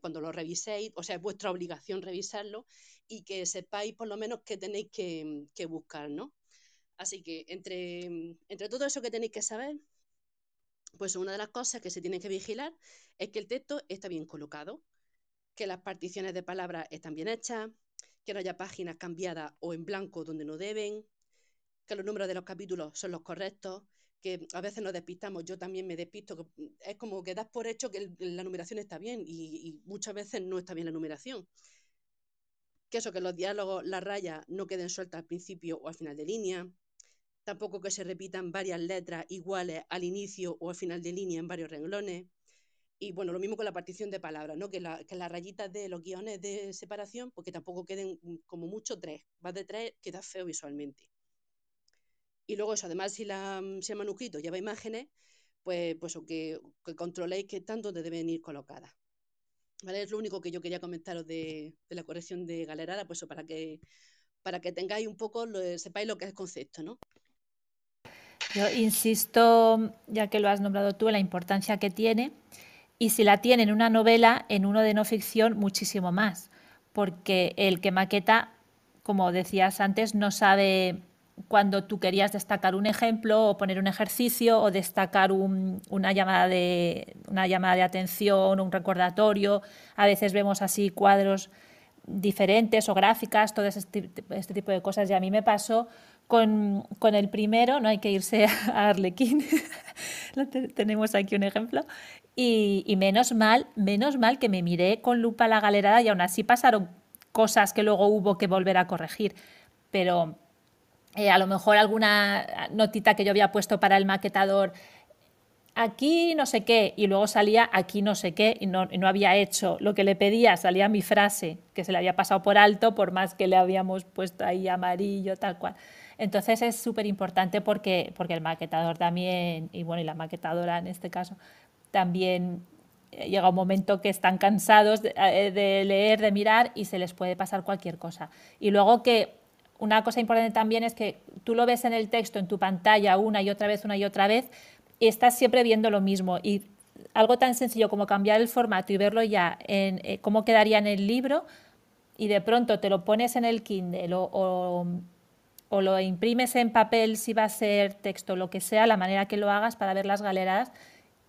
cuando lo reviséis, o sea, es vuestra obligación revisarlo y que sepáis por lo menos qué tenéis que, que buscar, ¿no? Así que entre, entre todo eso que tenéis que saber, pues una de las cosas que se tiene que vigilar es que el texto está bien colocado, que las particiones de palabras están bien hechas, que no haya páginas cambiadas o en blanco donde no deben, que los números de los capítulos son los correctos, que a veces nos despistamos, yo también me despisto, es como que das por hecho que la numeración está bien y, muchas veces no está bien la numeración. Que eso, que los diálogos, las rayas no queden sueltas al principio o al final de línea, tampoco que se repitan varias letras iguales al inicio o al final de línea en varios renglones. Y bueno, lo mismo con la partición de palabras, ¿no? que, que las rayitas de los guiones de separación, porque tampoco queden como mucho tres. Más de tres queda feo visualmente. Y luego eso, además, si, la, mm, si el manuscrito lleva imágenes, pues, pues que, que controléis qué tanto deben ir colocadas. ¿Vale? Es lo único que yo quería comentaros de, la corrección de galerada, pues para que, para que tengáis un poco, sepáis lo que es el concepto, ¿no?
Yo insisto, ya que lo has nombrado tú, en la importancia que tiene, y si la tiene en una novela, en uno de no ficción, muchísimo más, porque el que maqueta, como decías antes, no sabe cuando tú querías destacar un ejemplo o poner un ejercicio o destacar una, llamada de, una llamada de atención, un recordatorio. A veces vemos así cuadros diferentes o gráficas, todo este, tipo de cosas. Y a mí me pasó con, el primero, no hay que irse <laughs> a Arlequín, <laughs> tenemos aquí un ejemplo, y, y, menos mal, menos mal que me miré con lupa la galerada y aún así pasaron cosas que luego hubo que volver a corregir. Pero eh, a lo mejor alguna notita que yo había puesto para el maquetador, aquí no sé qué, y luego salía aquí no sé qué, y no, había hecho lo que le pedía, salía mi frase, que se le había pasado por alto, por más que le habíamos puesto ahí amarillo, tal cual. Entonces es súper importante porque, porque el maquetador también, y bueno, y la maquetadora en este caso, también eh, llega un momento que están cansados de, eh, de leer, de mirar y se les puede pasar cualquier cosa. Y luego que una cosa importante también es que tú lo ves en el texto, en tu pantalla, una y otra vez, una y otra vez, y estás siempre viendo lo mismo. Y algo tan sencillo como cambiar el formato y verlo ya en eh, cómo quedaría en el libro, y de pronto te lo pones en el Kindle o, lo imprimes en papel si va a ser texto, lo que sea, la manera que lo hagas para ver las galeradas,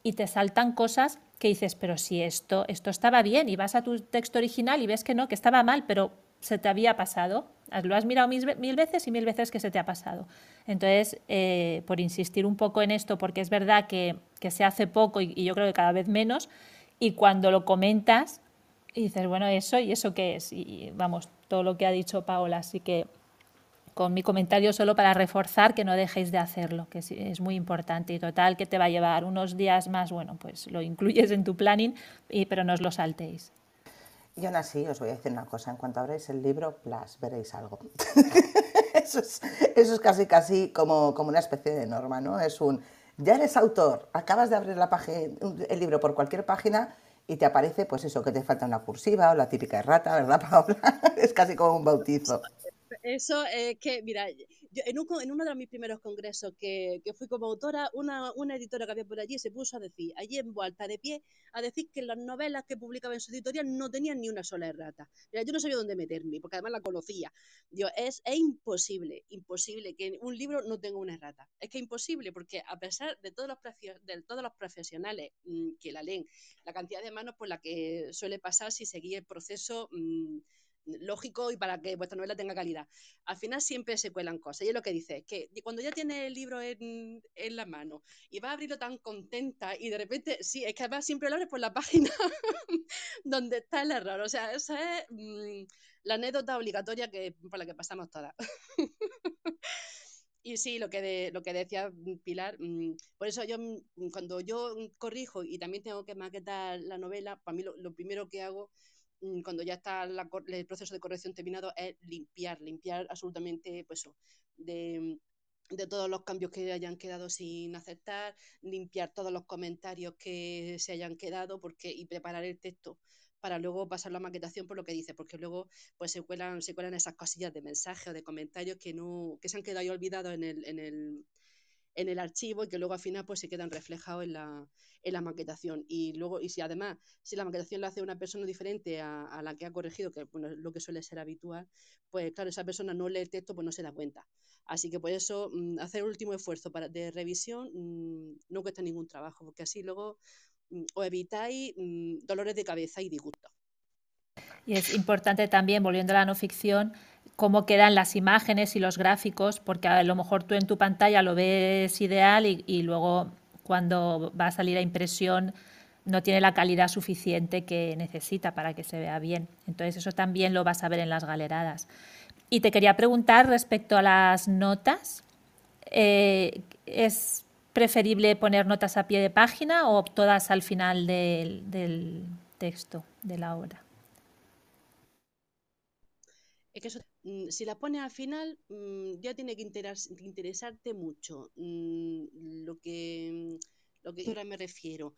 y te saltan cosas que dices, pero si esto, esto estaba bien, y vas a tu texto original y ves que no, que estaba mal, pero se te había pasado. Lo has mirado mil, veces y mil veces que se te ha pasado. Entonces, eh, por insistir un poco en esto, porque es verdad que, se hace poco y, yo creo que cada vez menos, y cuando lo comentas, y dices, bueno, eso y eso qué es. Y vamos, todo lo que ha dicho Paola. Así que con mi comentario solo para reforzar que no dejéis de hacerlo, que es, muy importante y total que te va a llevar unos días más, bueno, pues lo incluyes en tu planning, y, pero no os lo saltéis.
Y aún así os voy a decir una cosa, en cuanto abréis el libro, plas, veréis algo. <laughs> eso, es, eso es casi casi como, como una especie de norma, ¿no? Es un, ya eres autor, acabas de abrir la página, el libro por cualquier página y te aparece pues eso, que te falta una cursiva o la típica errata, ¿verdad, <laughs> Paola? es casi como un bautizo.
Eso es que, mira, en, uno de mis primeros congresos que, fui como autora, una, editora que había por allí se puso a decir, allí en vuelta de pie, a decir que las novelas que publicaba en su editorial no tenían ni una sola errata. Yo no sabía dónde meterme, porque además la conocía. Digo, es, es imposible, imposible que un libro no tenga una errata. Es que es imposible, porque a pesar de todos los, de todos los profesionales mm, que la leen, la cantidad de manos por la que suele pasar si seguía el proceso... Mm, lógico y para que vuestra novela tenga calidad. Al final siempre se cuelan cosas. Y es lo que dice, que cuando ya tiene el libro en, la mano y va a abrirlo tan contenta y de repente, sí, es que además siempre lo abres por la <laughs> página donde está el error. O sea, esa es mm, la anécdota obligatoria que, por la que pasamos todas. <laughs> Y sí, lo que, lo que decía Pilar, mm, por eso yo cuando yo corrijo y también tengo que maquetar la novela, para mí lo primero que hago Mm, cuando ya está el proceso de corrección terminado, es limpiar, limpiar absolutamente pues, de, de todos los cambios que hayan quedado sin aceptar, limpiar todos los comentarios que se hayan quedado porque, y preparar el texto para luego pasar la maquetación por lo que dice, porque luego pues se cuelan, se cuelan esas cosillas de mensajes o de comentarios que no, que se han quedado ahí olvidados en el, en el, en el archivo y que luego al final pues se quedan reflejados en la, en la maquetación. Y luego, y si además, si la maquetación la hace una persona diferente a, la que ha corregido, que bueno, es lo que suele ser habitual, pues claro, esa persona no lee el texto, pues no se da cuenta. Así que por eso mm, hacer el último esfuerzo para, de revisión mm, no cuesta ningún trabajo, porque así luego mm, os evitáis dolores de cabeza y disgustos.
Y es importante también, volviendo a la no ficción, cómo quedan las imágenes y los gráficos, porque a lo mejor tú en tu pantalla lo ves ideal y, luego cuando va a salir a impresión no tiene la calidad suficiente que necesita para que se vea bien. Entonces eso también lo vas a ver en las galeradas. Y te quería preguntar respecto a las notas, eh, ¿es preferible poner notas a pie de página o todas al final del texto de la obra?
Es que eso, si la pones al final, mm, ya tiene que interesarte mucho. Mm, lo que, lo que ahora me refiero.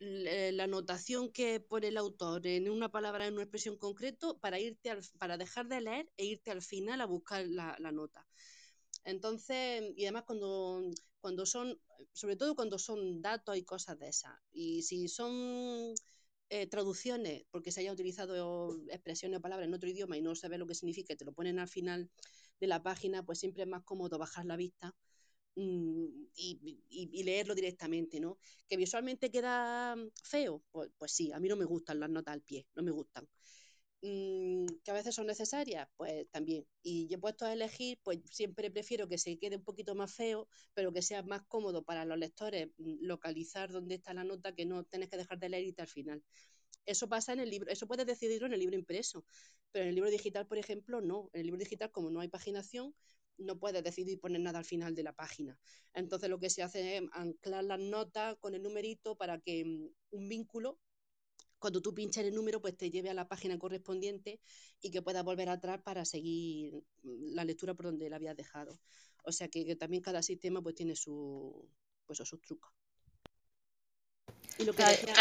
La anotación que pone el autor en una palabra, en una expresión concreto, para irte para dejar de leer e irte al final a buscar la, la nota. Entonces, y además cuando, cuando son, sobre todo cuando son datos y cosas de esas. Y si son eh, traducciones, porque se haya utilizado expresiones o palabras en otro idioma y no sabes lo que significa, te lo ponen al final de la página, pues siempre es más cómodo bajar la vista mm, y, leerlo directamente, ¿no? Que visualmente queda feo, pues, pues, sí, a mí no me gustan las notas al pie, no me gustan. Mm, que a veces son necesarias, pues también. Y yo he puesto a elegir, pues siempre prefiero que se quede un poquito más feo, pero que sea más cómodo para los lectores mm, localizar dónde está la nota, que no tenés que dejar de leer y al final. Eso pasa en el libro, eso puedes decidirlo en el libro impreso, pero en el libro digital, por ejemplo, no. En el libro digital, como no hay paginación, no puedes decidir poner nada al final de la página. Entonces lo que se hace es anclar las notas con el numerito para que mm, un vínculo cuando tú pinches el número, pues te lleve a la página correspondiente y que puedas volver atrás para seguir mm, la lectura por donde la habías dejado. O sea que, también cada sistema pues tiene su, pues, sus trucos. Y lo que decía,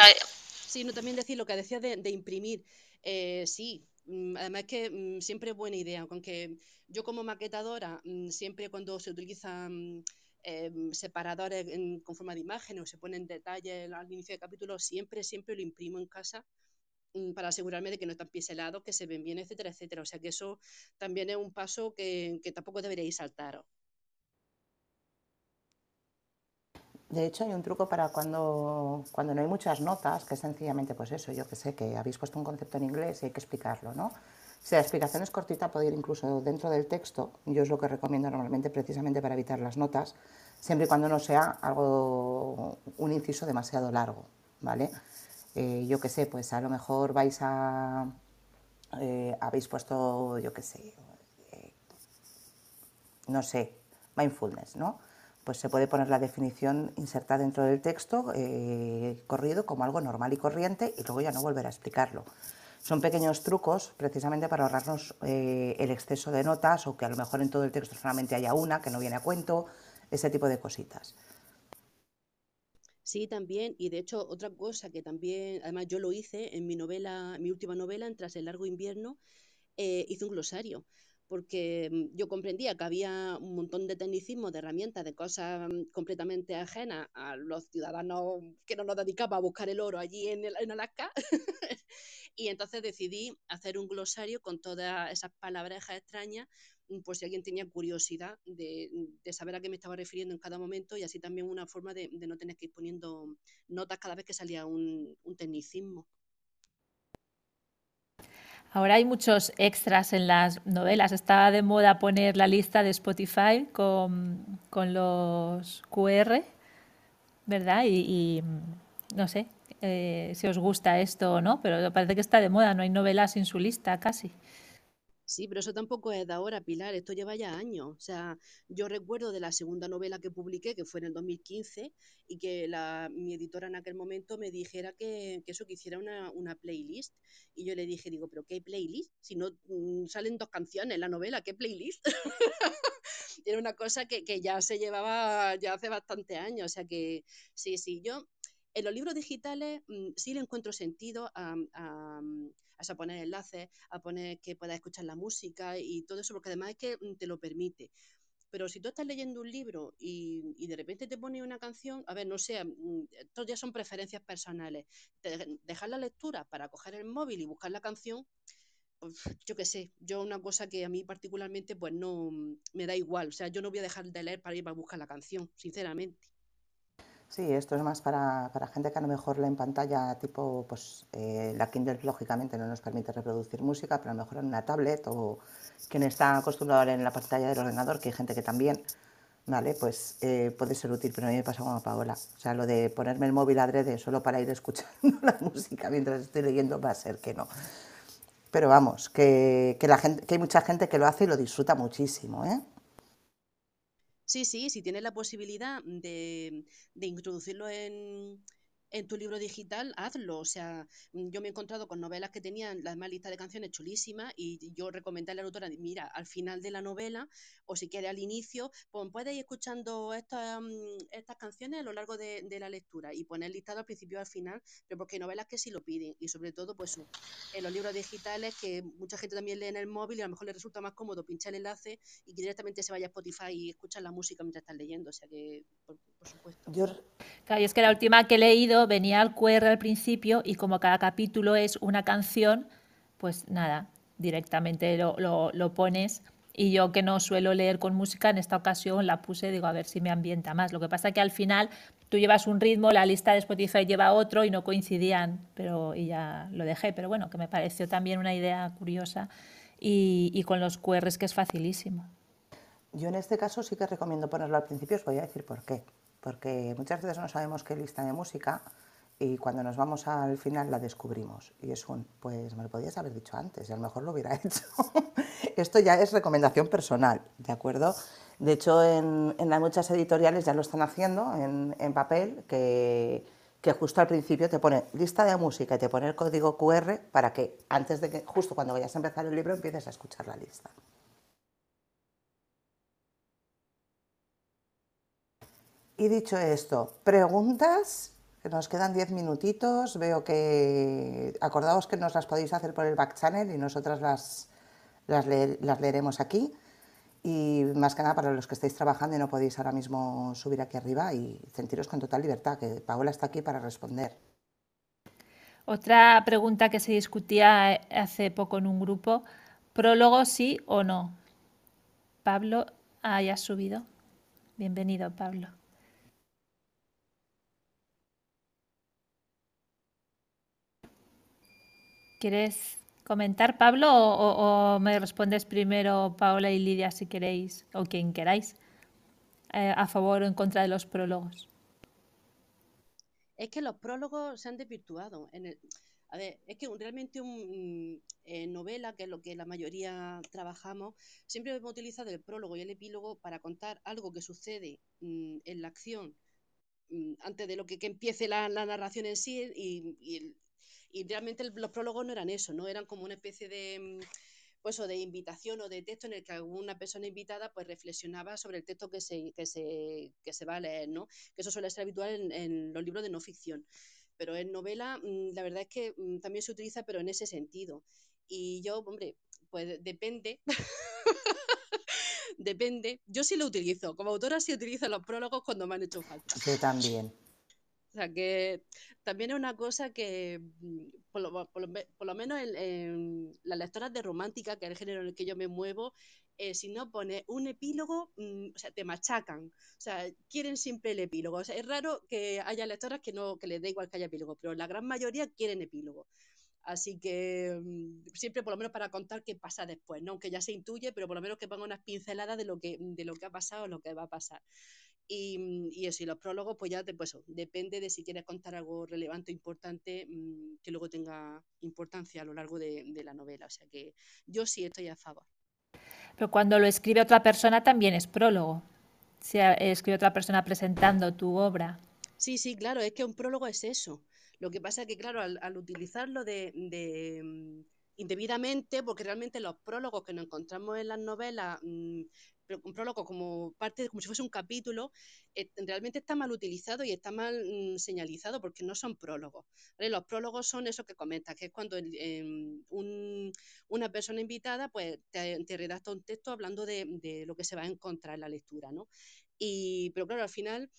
sí, no, también decir lo que decía de, imprimir. Eh, sí, mm, además es que mm, siempre es buena idea, aunque yo como maquetadora, siempre cuando se utilizan Em, separadores con forma de imagen o se ponen detalles al inicio del capítulo, siempre, siempre lo imprimo en casa mm, para asegurarme de que no están piselados, que se ven bien, etcétera, etcétera. O sea que eso también es un paso que, tampoco deberéis saltaros.
De hecho, hay un truco para cuando, cuando no hay muchas notas, que es sencillamente pues eso, yo que sé, que habéis puesto un concepto en inglés y hay que explicarlo, ¿no? Si la explicación es cortita, puede ir incluso dentro del texto. Yo es lo que recomiendo normalmente precisamente para evitar las notas, siempre y cuando no sea algo, un inciso demasiado largo, ¿vale? Eh, yo qué sé, pues a lo mejor vais a... Eh, habéis puesto, yo qué sé, eh, no sé, mindfulness, ¿no? Pues se puede poner la definición insertada dentro del texto, corrido, como algo normal y corriente, y luego ya no volver a explicarlo. Son pequeños trucos precisamente para ahorrarnos eh, el exceso de notas o que a lo mejor en todo el texto solamente haya una que no viene a cuento, ese tipo de cositas.
Sí, también, y de hecho otra cosa que también, además yo lo hice en mi novela, mi última novela, en Tras el largo invierno, eh, hice un glosario, porque mm, yo comprendía que había un montón de tecnicismos, de herramientas, de cosas mm, completamente ajenas a los ciudadanos que no nos dedicamos a buscar el oro allí en, en Alaska. <laughs> y entonces decidí hacer un glosario con todas esas palabras extrañas Mm, por si alguien tenía curiosidad de, saber a qué me estaba refiriendo en cada momento y así también una forma de, no tener que ir poniendo notas cada vez que salía un, tecnicismo.
Ahora hay muchos extras en las novelas. Estaba de moda poner la lista de Spotify con, los QR, ¿verdad? Y, no sé eh, si os gusta esto o no, pero parece que está de moda. No hay novelas sin su lista casi.
Sí, pero eso tampoco es de ahora, Pilar, esto lleva ya años. O sea, yo recuerdo de la segunda novela que publiqué, que fue en el 2015, y que la, mi editora en aquel momento me dijera que, eso, que hiciera una, playlist. Y yo le dije, digo, ¿pero qué playlist? Si no mm, salen dos canciones en la novela, ¿qué playlist? <laughs> Era una cosa que, ya se llevaba ya hace bastante años. O sea que sí, sí, yo en los libros digitales mm, sí le encuentro sentido a a poner enlaces, a poner que puedas escuchar la música y todo eso, porque además es que mm, te lo permite. Pero si tú estás leyendo un libro y, de repente te pone una canción, a ver, no sé, mm, esto ya son preferencias personales. dejar la lectura para coger el móvil y buscar la canción, pues, yo qué sé, yo una cosa que a mí particularmente pues no mm, me da igual. O sea, yo no voy a dejar de leer para ir a buscar la canción, sinceramente.
Sí, esto es más para, gente que a lo mejor lee en pantalla, tipo, pues eh, la Kindle lógicamente no nos permite reproducir música, pero a lo mejor en una tablet o quien está acostumbrado a leer en la pantalla del ordenador, que hay gente que también, ¿vale? Pues eh, puede ser útil, pero a mí me pasa como a Paola. O sea, lo de ponerme el móvil adrede solo para ir escuchando <laughs> la música mientras estoy leyendo va a ser que no. Pero vamos, que, que, la gente, que hay mucha gente que lo hace y lo disfruta muchísimo, ¿eh?
Sí, sí, si tienes la posibilidad de, de introducirlo en, en tu libro digital, hazlo. O sea, mm, yo me he encontrado con novelas que tenían la misma lista de canciones chulísimas y yo recomendé a la autora, mira, al final de la novela o si quiere al inicio, pues puedes ir escuchando estas, mm, estas canciones a lo largo de, la lectura y poner listado al principio y al final, pero porque hay novelas que sí lo piden y sobre todo pues en los libros digitales que mucha gente también lee en el móvil y a lo mejor le resulta más cómodo pinchar el enlace y que directamente se vaya a Spotify y escuchar la música mientras estás leyendo. O sea que, supuesto.
Yo... Claro, y es que la última que he leído venía el QR al principio y como cada capítulo es una canción, pues nada, directamente lo, lo, pones. Y yo que no suelo leer con música, en esta ocasión la puse, digo, a ver si me ambienta más. Lo que pasa que al final tú llevas un ritmo, la lista de Spotify lleva otro y no coincidían, pero y ya lo dejé. Pero bueno, que me pareció también una idea curiosa y, y con los QRs que es facilísimo.
Yo en este caso sí que recomiendo ponerlo al principio, os voy a decir por qué porque muchas veces no sabemos qué lista de música y cuando nos vamos al final la descubrimos. Y es un, pues me lo podías haber dicho antes y a lo mejor lo hubiera <laughs> hecho. Esto ya es recomendación personal, ¿de acuerdo? De hecho, en, en muchas editoriales ya lo están haciendo en, en papel, que, que, justo al principio te pone lista de música y te pone el código QR para que antes de que, justo cuando vayas a empezar el libro, empieces a escuchar la lista. Y dicho esto, preguntas, nos quedan 10 minutitos, veo que acordaos que nos las podéis hacer por el back channel y nosotras las, las, leeremos aquí. Y más que nada para los que estáis trabajando y no podéis ahora mismo subir aquí arriba y sentiros con total libertad, que Paola está aquí para responder.
Otra pregunta que se discutía hace poco en un grupo, prólogo sí o no. Pablo, hayas subido. Bienvenido, Pablo. ¿Quieres comentar, Pablo, o, me respondes primero Paola y Lidia si queréis, o quien queráis, eh, a favor o en contra de los prólogos?
Es que los prólogos se han desvirtuado. En el, a ver, es que realmente un, eh, novela, que es lo que la mayoría trabajamos, siempre hemos utilizado el prólogo y el epílogo para contar algo que sucede mm, en la acción mm, antes de lo que, empiece la, narración en sí y, el, y realmente los prólogos no eran eso, ¿no? Eran como una especie de mm, pues o de invitación o de texto en el que alguna persona invitada pues reflexionaba sobre el texto que se, que se, que se va a leer, ¿no? Que eso suele ser habitual en, los libros de no ficción. Pero en novela, mm, la verdad es que mm, también se utiliza, pero en ese sentido. Y yo, hombre, pues depende. <laughs> depende. Yo sí lo utilizo. Como autora sí utilizo los prólogos cuando me han hecho falta.
Yo también.
O sea, que también es una cosa que, mm, por lo, menos en, las lectoras de romántica, que es el género en el que yo me muevo, eh, si no pones un epílogo, mm, o sea, te machacan. O sea, quieren siempre el epílogo. O sea, es raro que haya lectoras que no que les dé igual que haya epílogo, pero la gran mayoría quieren epílogo. Así que mm, siempre por lo menos para contar qué pasa después, ¿no? Aunque ya se intuye, pero por lo menos que ponga unas pinceladas de lo que, de lo que ha pasado o lo que va a pasar. Y, y, eso, y los prólogos, pues ya te, pues, depende de si quieres contar algo relevante o importante mm, que luego tenga importancia a lo largo de, la novela. O sea que yo sí estoy a favor.
Pero cuando lo escribe otra persona también es prólogo. Si escribe otra persona presentando tu obra.
Sí, sí, claro, es que un prólogo es eso. Lo que pasa es que, claro, al, utilizarlo de, de mm, indebidamente, porque realmente los prólogos que nos encontramos en las novelas mm, un prólogo como parte, como si fuese un capítulo, eh, realmente está mal utilizado y está mal mm, señalizado porque no son prólogos. Los prólogos son eso que comentas, que es cuando em, una persona invitada pues, te, redacta un texto hablando de, lo que se va a encontrar en la lectura. ¿no? Y, pero claro, al final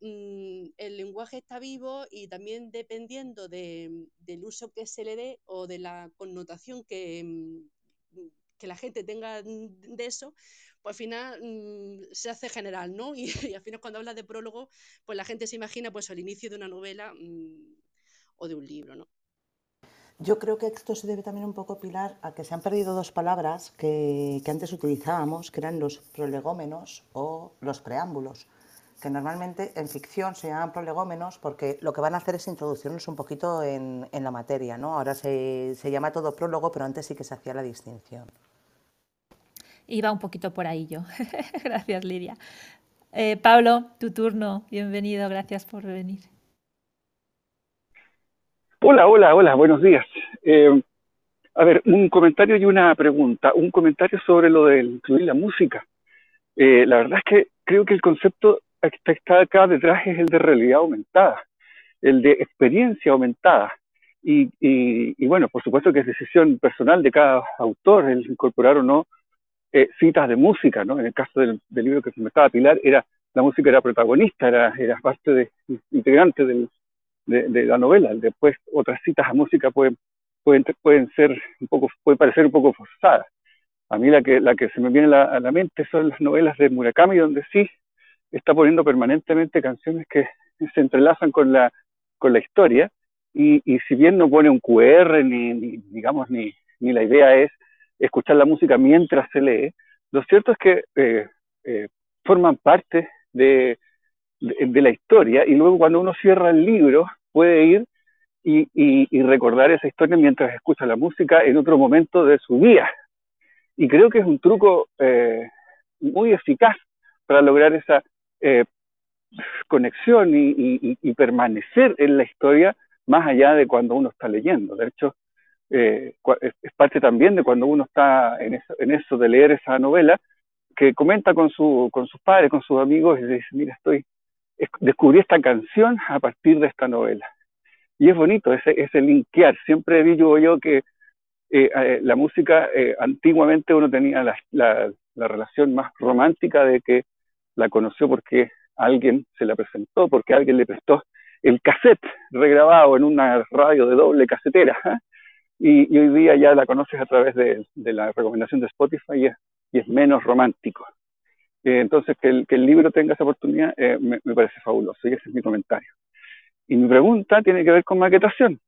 mm, el lenguaje está vivo y también dependiendo del uso que se le dé o de la connotación que, mm, que la gente tenga de eso, pues al final mm, se hace general, ¿no? <laughs> Y, al final cuando hablas de prólogo, pues la gente se imagina pues el inicio de una novela o de un libro, ¿no?
Yo creo que esto se debe también un poco, Pilar, a que se han perdido dos palabras que, que antes utilizábamos, que eran los prolegómenos o los preámbulos, que normalmente en ficción se llaman prolegómenos porque lo que van a hacer es introducirnos un poquito en, en la materia, ¿no? Ahora se, se llama todo prólogo, pero antes sí que se hacía la distinción.
Iba un poquito por ahí yo. <laughs> gracias, Lidia. Eh, Pablo, tu turno. Bienvenido, gracias por venir.
Hola, hola, hola, buenos días. Eh, a ver, un comentario y una pregunta. Un comentario sobre lo de incluir la música. Eh, la verdad es que creo que el concepto que está acá detrás es el de realidad aumentada, el de experiencia aumentada. Y, bueno, por supuesto que es decisión personal de cada autor el incorporar o no eh, citas de música, ¿no? En el caso del, libro que se me estaba Pilar, era, la música era protagonista, era, era parte de, integrante de, la novela. Después otras citas a música pueden, pueden, pueden ser un poco, pueden parecer un poco forzadas. A mí la que, la que se me viene a la mente son las novelas de Murakami, donde sí está poniendo permanentemente canciones que <laughs> se entrelazan con la, con la historia, y, y si bien no pone un QR, ni, ni digamos, ni, ni la idea es escuchar la música mientras se lee, lo cierto es que eh, eh, forman parte de, de, la historia y luego cuando uno cierra el libro puede ir y, y, recordar esa historia mientras escucha la música en otro momento de su día. Y creo que es un truco eh, muy eficaz para lograr esa conexión y, permanecer en la historia más allá de cuando uno está leyendo. De hecho, eh, es, parte también de cuando uno está en eso, de leer esa novela, que comenta con, su, con sus padres, con sus amigos, y dice, mira, estoy, descubrí esta canción a partir de esta novela. Y es bonito ese, linkear. Siempre digo yo que eh, eh, la música, antiguamente uno tenía la, relación más romántica de que la conoció porque alguien se la presentó, porque alguien le prestó el cassette regrabado en una radio de doble casetera. ¿eh? y, hoy día ya la conoces a través de, la recomendación de Spotify y es, menos romántico. Eh, entonces, que el, libro tenga esa oportunidad eh, me, parece fabuloso y ese es mi comentario. Y mi pregunta tiene que ver con maquetación,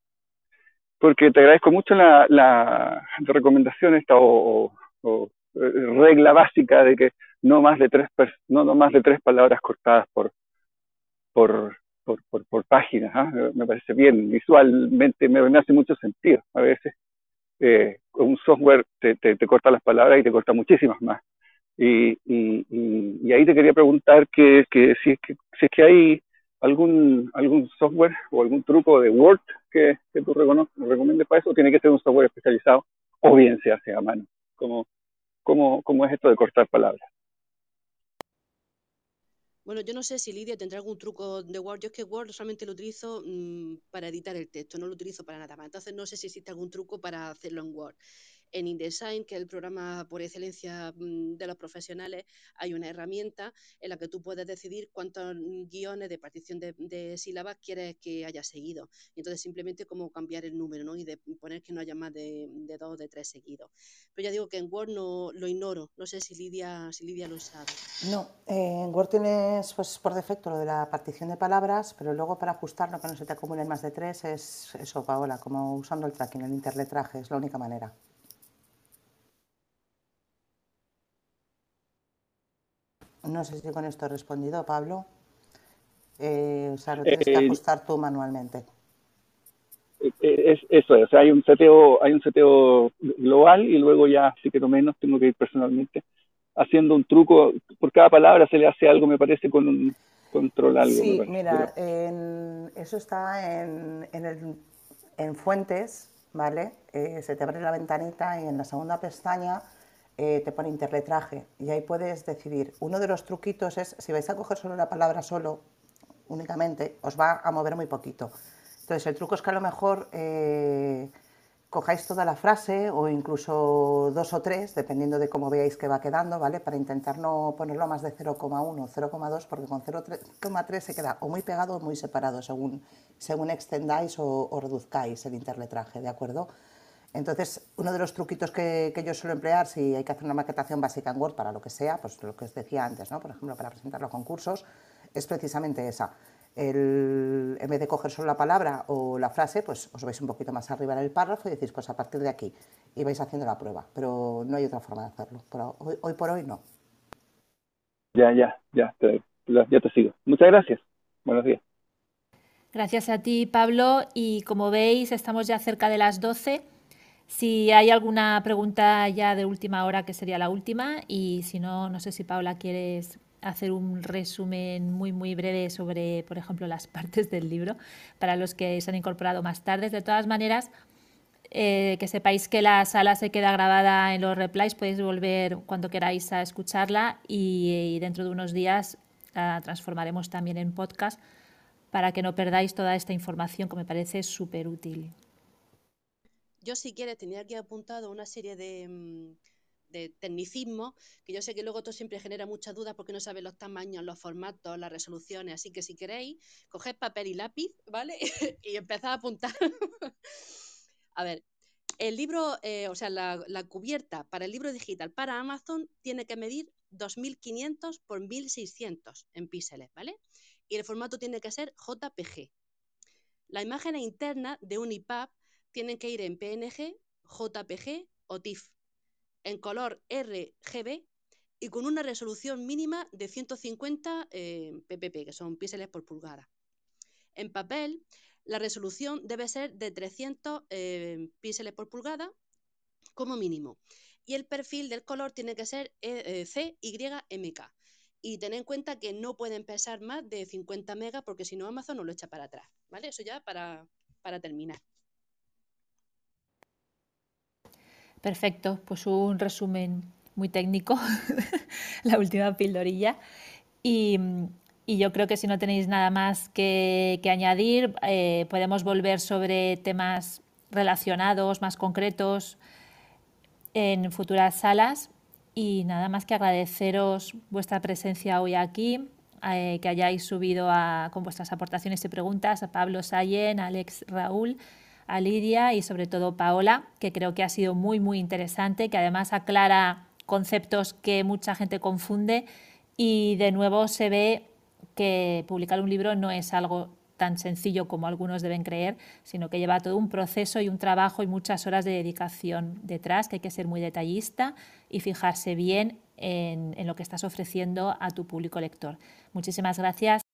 porque te agradezco mucho la, recomendación esta o, regla básica de que no más de tres no, no más de tres palabras cortadas por por por, páginas. ¿ah? Me parece bien, visualmente me, hace mucho sentido. A veces eh, un software te, te, corta las palabras y te corta muchísimas más. Y, y, y, ahí te quería preguntar que, que, si, es que si es que hay algún, algún software o algún truco de Word que, que tú recomiendes para eso, tiene que ser un software especializado, o bien se hace a mano. ¿Cómo, cómo, cómo es esto de cortar palabras?
Bueno, yo no sé si Lidia tendrá algún truco de Word. Yo es que Word solamente lo utilizo mm, para editar el texto, no lo utilizo para nada más. Entonces no sé si existe algún truco para hacerlo en Word. En InDesign, que es el programa por excelencia mm, de los profesionales, hay una herramienta en la que tú puedes decidir cuántos guiones de partición de, sílabas quieres que haya seguido. entonces simplemente como cambiar el número ¿no? y de poner que no haya más de, dos o de tres seguidos. Pero ya digo que en Word no lo ignoro. No sé si Lidia, si Lidia lo sabe.
No, en Word tienes pues, por defecto lo de la partición de palabras, pero luego para ajustarlo que no se te acumulen más de tres es eso, Paola, como usando el tracking, el interletraje, es la única manera. No sé si con esto he respondido, Pablo. Eh, o sea, lo tienes que eh, ajustar tú manualmente.
Eh, es, eso es, o sea, hay un seteo, hay un seteo global y luego ya, sí que no menos, tengo que ir personalmente haciendo un truco, por cada palabra se le hace algo, me parece, con un control algo.
Sí, mira, eso está en, en, fuentes, ¿vale? se te abre la ventanita y en la segunda pestaña eh, te pone interletraje y ahí puedes decidir. Uno de los truquitos es, si vais a coger solo la palabra solo, únicamente, os va a mover muy poquito. Entonces el truco es que a lo mejor eh, cojáis toda la frase o incluso dos o tres, dependiendo de cómo veáis que va quedando, ¿vale? Para intentar no ponerlo más de 0,1 o 0,2, porque con 0,3 se queda o muy pegado o muy separado, según, según extendáis o, o reduzcáis el interletraje, ¿de acuerdo? Entonces, uno de los truquitos que, yo suelo emplear si hay que hacer una maquetación básica en Word para lo que sea, pues lo que os decía antes, ¿no? por ejemplo, para presentar los concursos, es precisamente esa. en vez de coger solo la palabra o la frase, pues os vais un poquito más arriba en el párrafo y decís, pues a partir de aquí, y vais haciendo la prueba. Pero no hay otra forma de hacerlo. Pero hoy, por hoy no.
Ya, ya, ya te, ya te sigo. Muchas gracias. Buenos días.
Gracias a ti, Pablo. Y como veis, estamos ya cerca de las 12. Si hay alguna pregunta ya de última hora, que sería la última, y si no, no sé si Paula quieres hacer un resumen muy muy breve sobre, por ejemplo, las <laughs> partes del libro para los que se han incorporado más tarde. De todas maneras, eh, que sepáis que la sala se queda grabada en los replies, podéis volver cuando queráis a escucharla y, y dentro de unos días la transformaremos también en podcast para que no perdáis toda esta información que me parece súper útil.
Yo, si quieres, tenía aquí apuntado una serie de, mm, de tecnicismos, que yo sé que luego esto siempre genera muchas dudas porque no sabes los tamaños, los formatos, las resoluciones, así que si queréis, coged papel y lápiz, ¿vale? <laughs> y empezad a apuntar. <laughs> a ver, el libro, eh, o sea, la, la, cubierta para el libro digital para Amazon tiene que medir 2500 por 1600 en píxeles, ¿vale? Y el formato tiene que ser JPG. La imagen interna de un EPUB tienen que ir en PNG, JPG o TIFF, en color RGB y con una resolución mínima de 150 ppp, eh, que son píxeles por pulgada. En papel, la resolución debe ser de 300 eh, píxeles por pulgada como mínimo. Y el perfil del color tiene que ser eh, CYMK. Y ten en cuenta que no pueden pesar más de 50 megas porque si no Amazon no lo echa para atrás. ¿Vale? Eso ya para terminar.
Perfecto, pues un resumen muy técnico, <laughs> la última pildorilla. Y, yo creo que si no tenéis nada más que, añadir, eh, podemos volver sobre temas relacionados, más concretos, en futuras salas. Y nada más que agradeceros vuestra presencia hoy aquí, eh, que hayáis subido con vuestras aportaciones y preguntas a Pablo Sayen, Alex Raúl a Lidia y sobre todo Paola, que creo que ha sido muy, muy interesante, que además aclara conceptos que mucha gente confunde y de nuevo se ve que publicar un libro no es algo tan sencillo como algunos deben creer, sino que lleva todo un proceso y un trabajo y muchas horas de dedicación detrás, que hay que ser muy detallista y fijarse bien en, en lo que estás ofreciendo a tu público lector. Muchísimas gracias